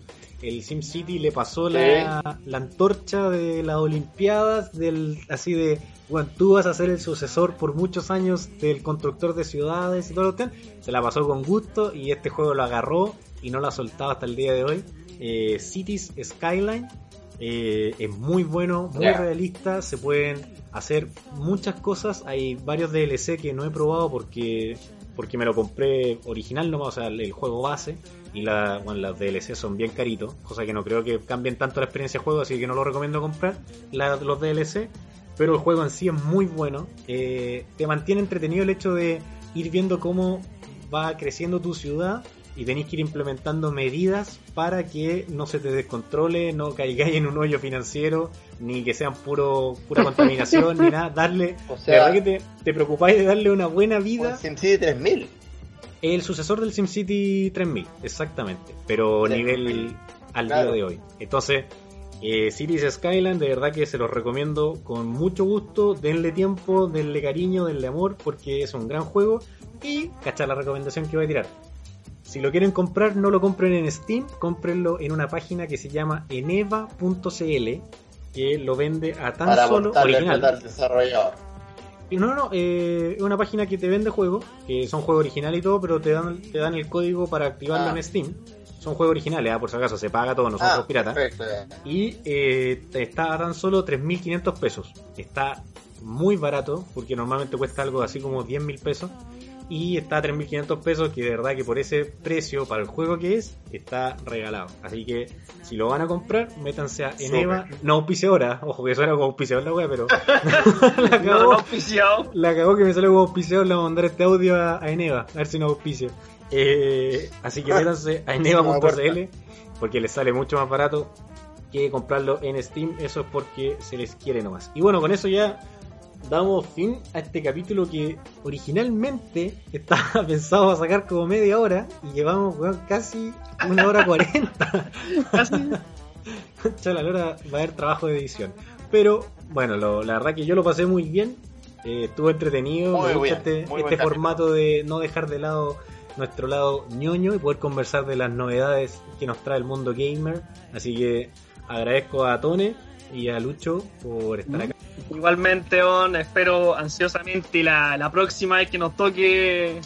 El SimCity le pasó la, la antorcha de las Olimpiadas, del así de, bueno, tú vas a ser el sucesor por muchos años del constructor de ciudades y todo lo que Se la pasó con gusto y este juego lo agarró y no lo ha soltado hasta el día de hoy. Eh, Cities Skyline eh, es muy bueno, muy realista, se pueden hacer muchas cosas. Hay varios DLC que no he probado porque porque me lo compré original nomás, o sea, el, juego base. Y la, bueno, las DLC son bien caritos, cosa que no creo que cambien tanto la experiencia de juego, así que no lo recomiendo comprar la- los DLC. Pero el juego en sí es muy bueno. Eh, te mantiene entretenido el hecho de ir viendo cómo va creciendo tu ciudad y tenéis que ir implementando medidas para que no se te descontrole, no caigáis en un hoyo financiero, ni que sean puro pura <laughs> contaminación, ni nada. Darle, O de sea, verdad que te, te preocupáis de darle una buena un vida. SimCity 3000. El sucesor del SimCity 3000, exactamente, pero 3000, nivel al claro. día de hoy. Entonces, eh, Cities Skyline, de verdad que se los recomiendo con mucho gusto. Denle tiempo, denle cariño, denle amor, porque es un gran juego. Y, cachar la recomendación que voy a tirar. Si lo quieren comprar, no lo compren en Steam, cómprenlo en una página que se llama eneva.cl, que lo vende a tan Para solo original. al desarrollador. No, no, no, eh, es una página que te vende juegos, que son juegos originales y todo, pero te dan, te dan el código para activarlo Ah. en Steam. Son juegos originales, ah, por si acaso, se paga todo, no son Ah, juegos piratas. perfecto. Y eh, está a tan solo 3.500 pesos. Está muy barato, porque normalmente cuesta algo así como 10.000 pesos. Y está a 3.500 pesos, que de verdad que por ese precio, para el juego que es, está regalado. Así que si lo van a comprar, métanse a Eneva. No auspiciadora, <laughs> ojo que suena como auspiciador la wea, pero <laughs> <laughs> la No, cagó. no. La cagó que me sale como auspiciador, le voy a mandar este audio a, a Eneva, a ver si nos auspicia. Eh, así que métanse a eneva.cl porque les sale mucho más barato que comprarlo en Steam. Eso es porque se les quiere nomás. Y bueno, con eso ya damos fin a este capítulo que originalmente estaba <laughs> pensado a sacar como media hora y llevamos casi una hora cuarenta. <laughs> Casi. <laughs> Concha la lora, va a haber trabajo de edición. Pero bueno, lo- la verdad que yo lo pasé muy bien. Eh, estuvo entretenido. Muy me gusta bien, este, este formato de no dejar de lado nuestro lado ñoño y poder conversar de las novedades que nos trae el mundo gamer. Así que agradezco a Tone y a Lucho por estar acá. Igualmente, On, espero ansiosamente la, la próxima vez que nos toque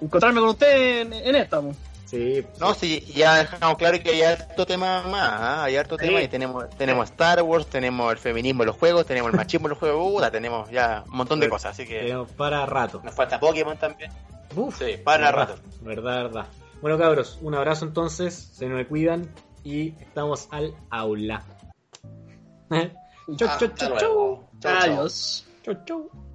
encontrarme con usted en, en esta. po. Sí, No, sí, ya dejamos claro que hay harto tema más, ¿ah? hay harto Sí. tema y tenemos, tenemos Star Wars, tenemos el feminismo en los juegos, tenemos el machismo en los juegos, puta, tenemos ya un montón de cosas, así que tenemos para rato. nos falta Pokémon también. Uf, Sí, para verdad, rato. Verdad, verdad. Bueno, cabros, un abrazo entonces. Se me cuidan y estamos al aula. né? Ah, tá então é tchau, tchau, tchau, tchau. Adiós. Tchau, tchau.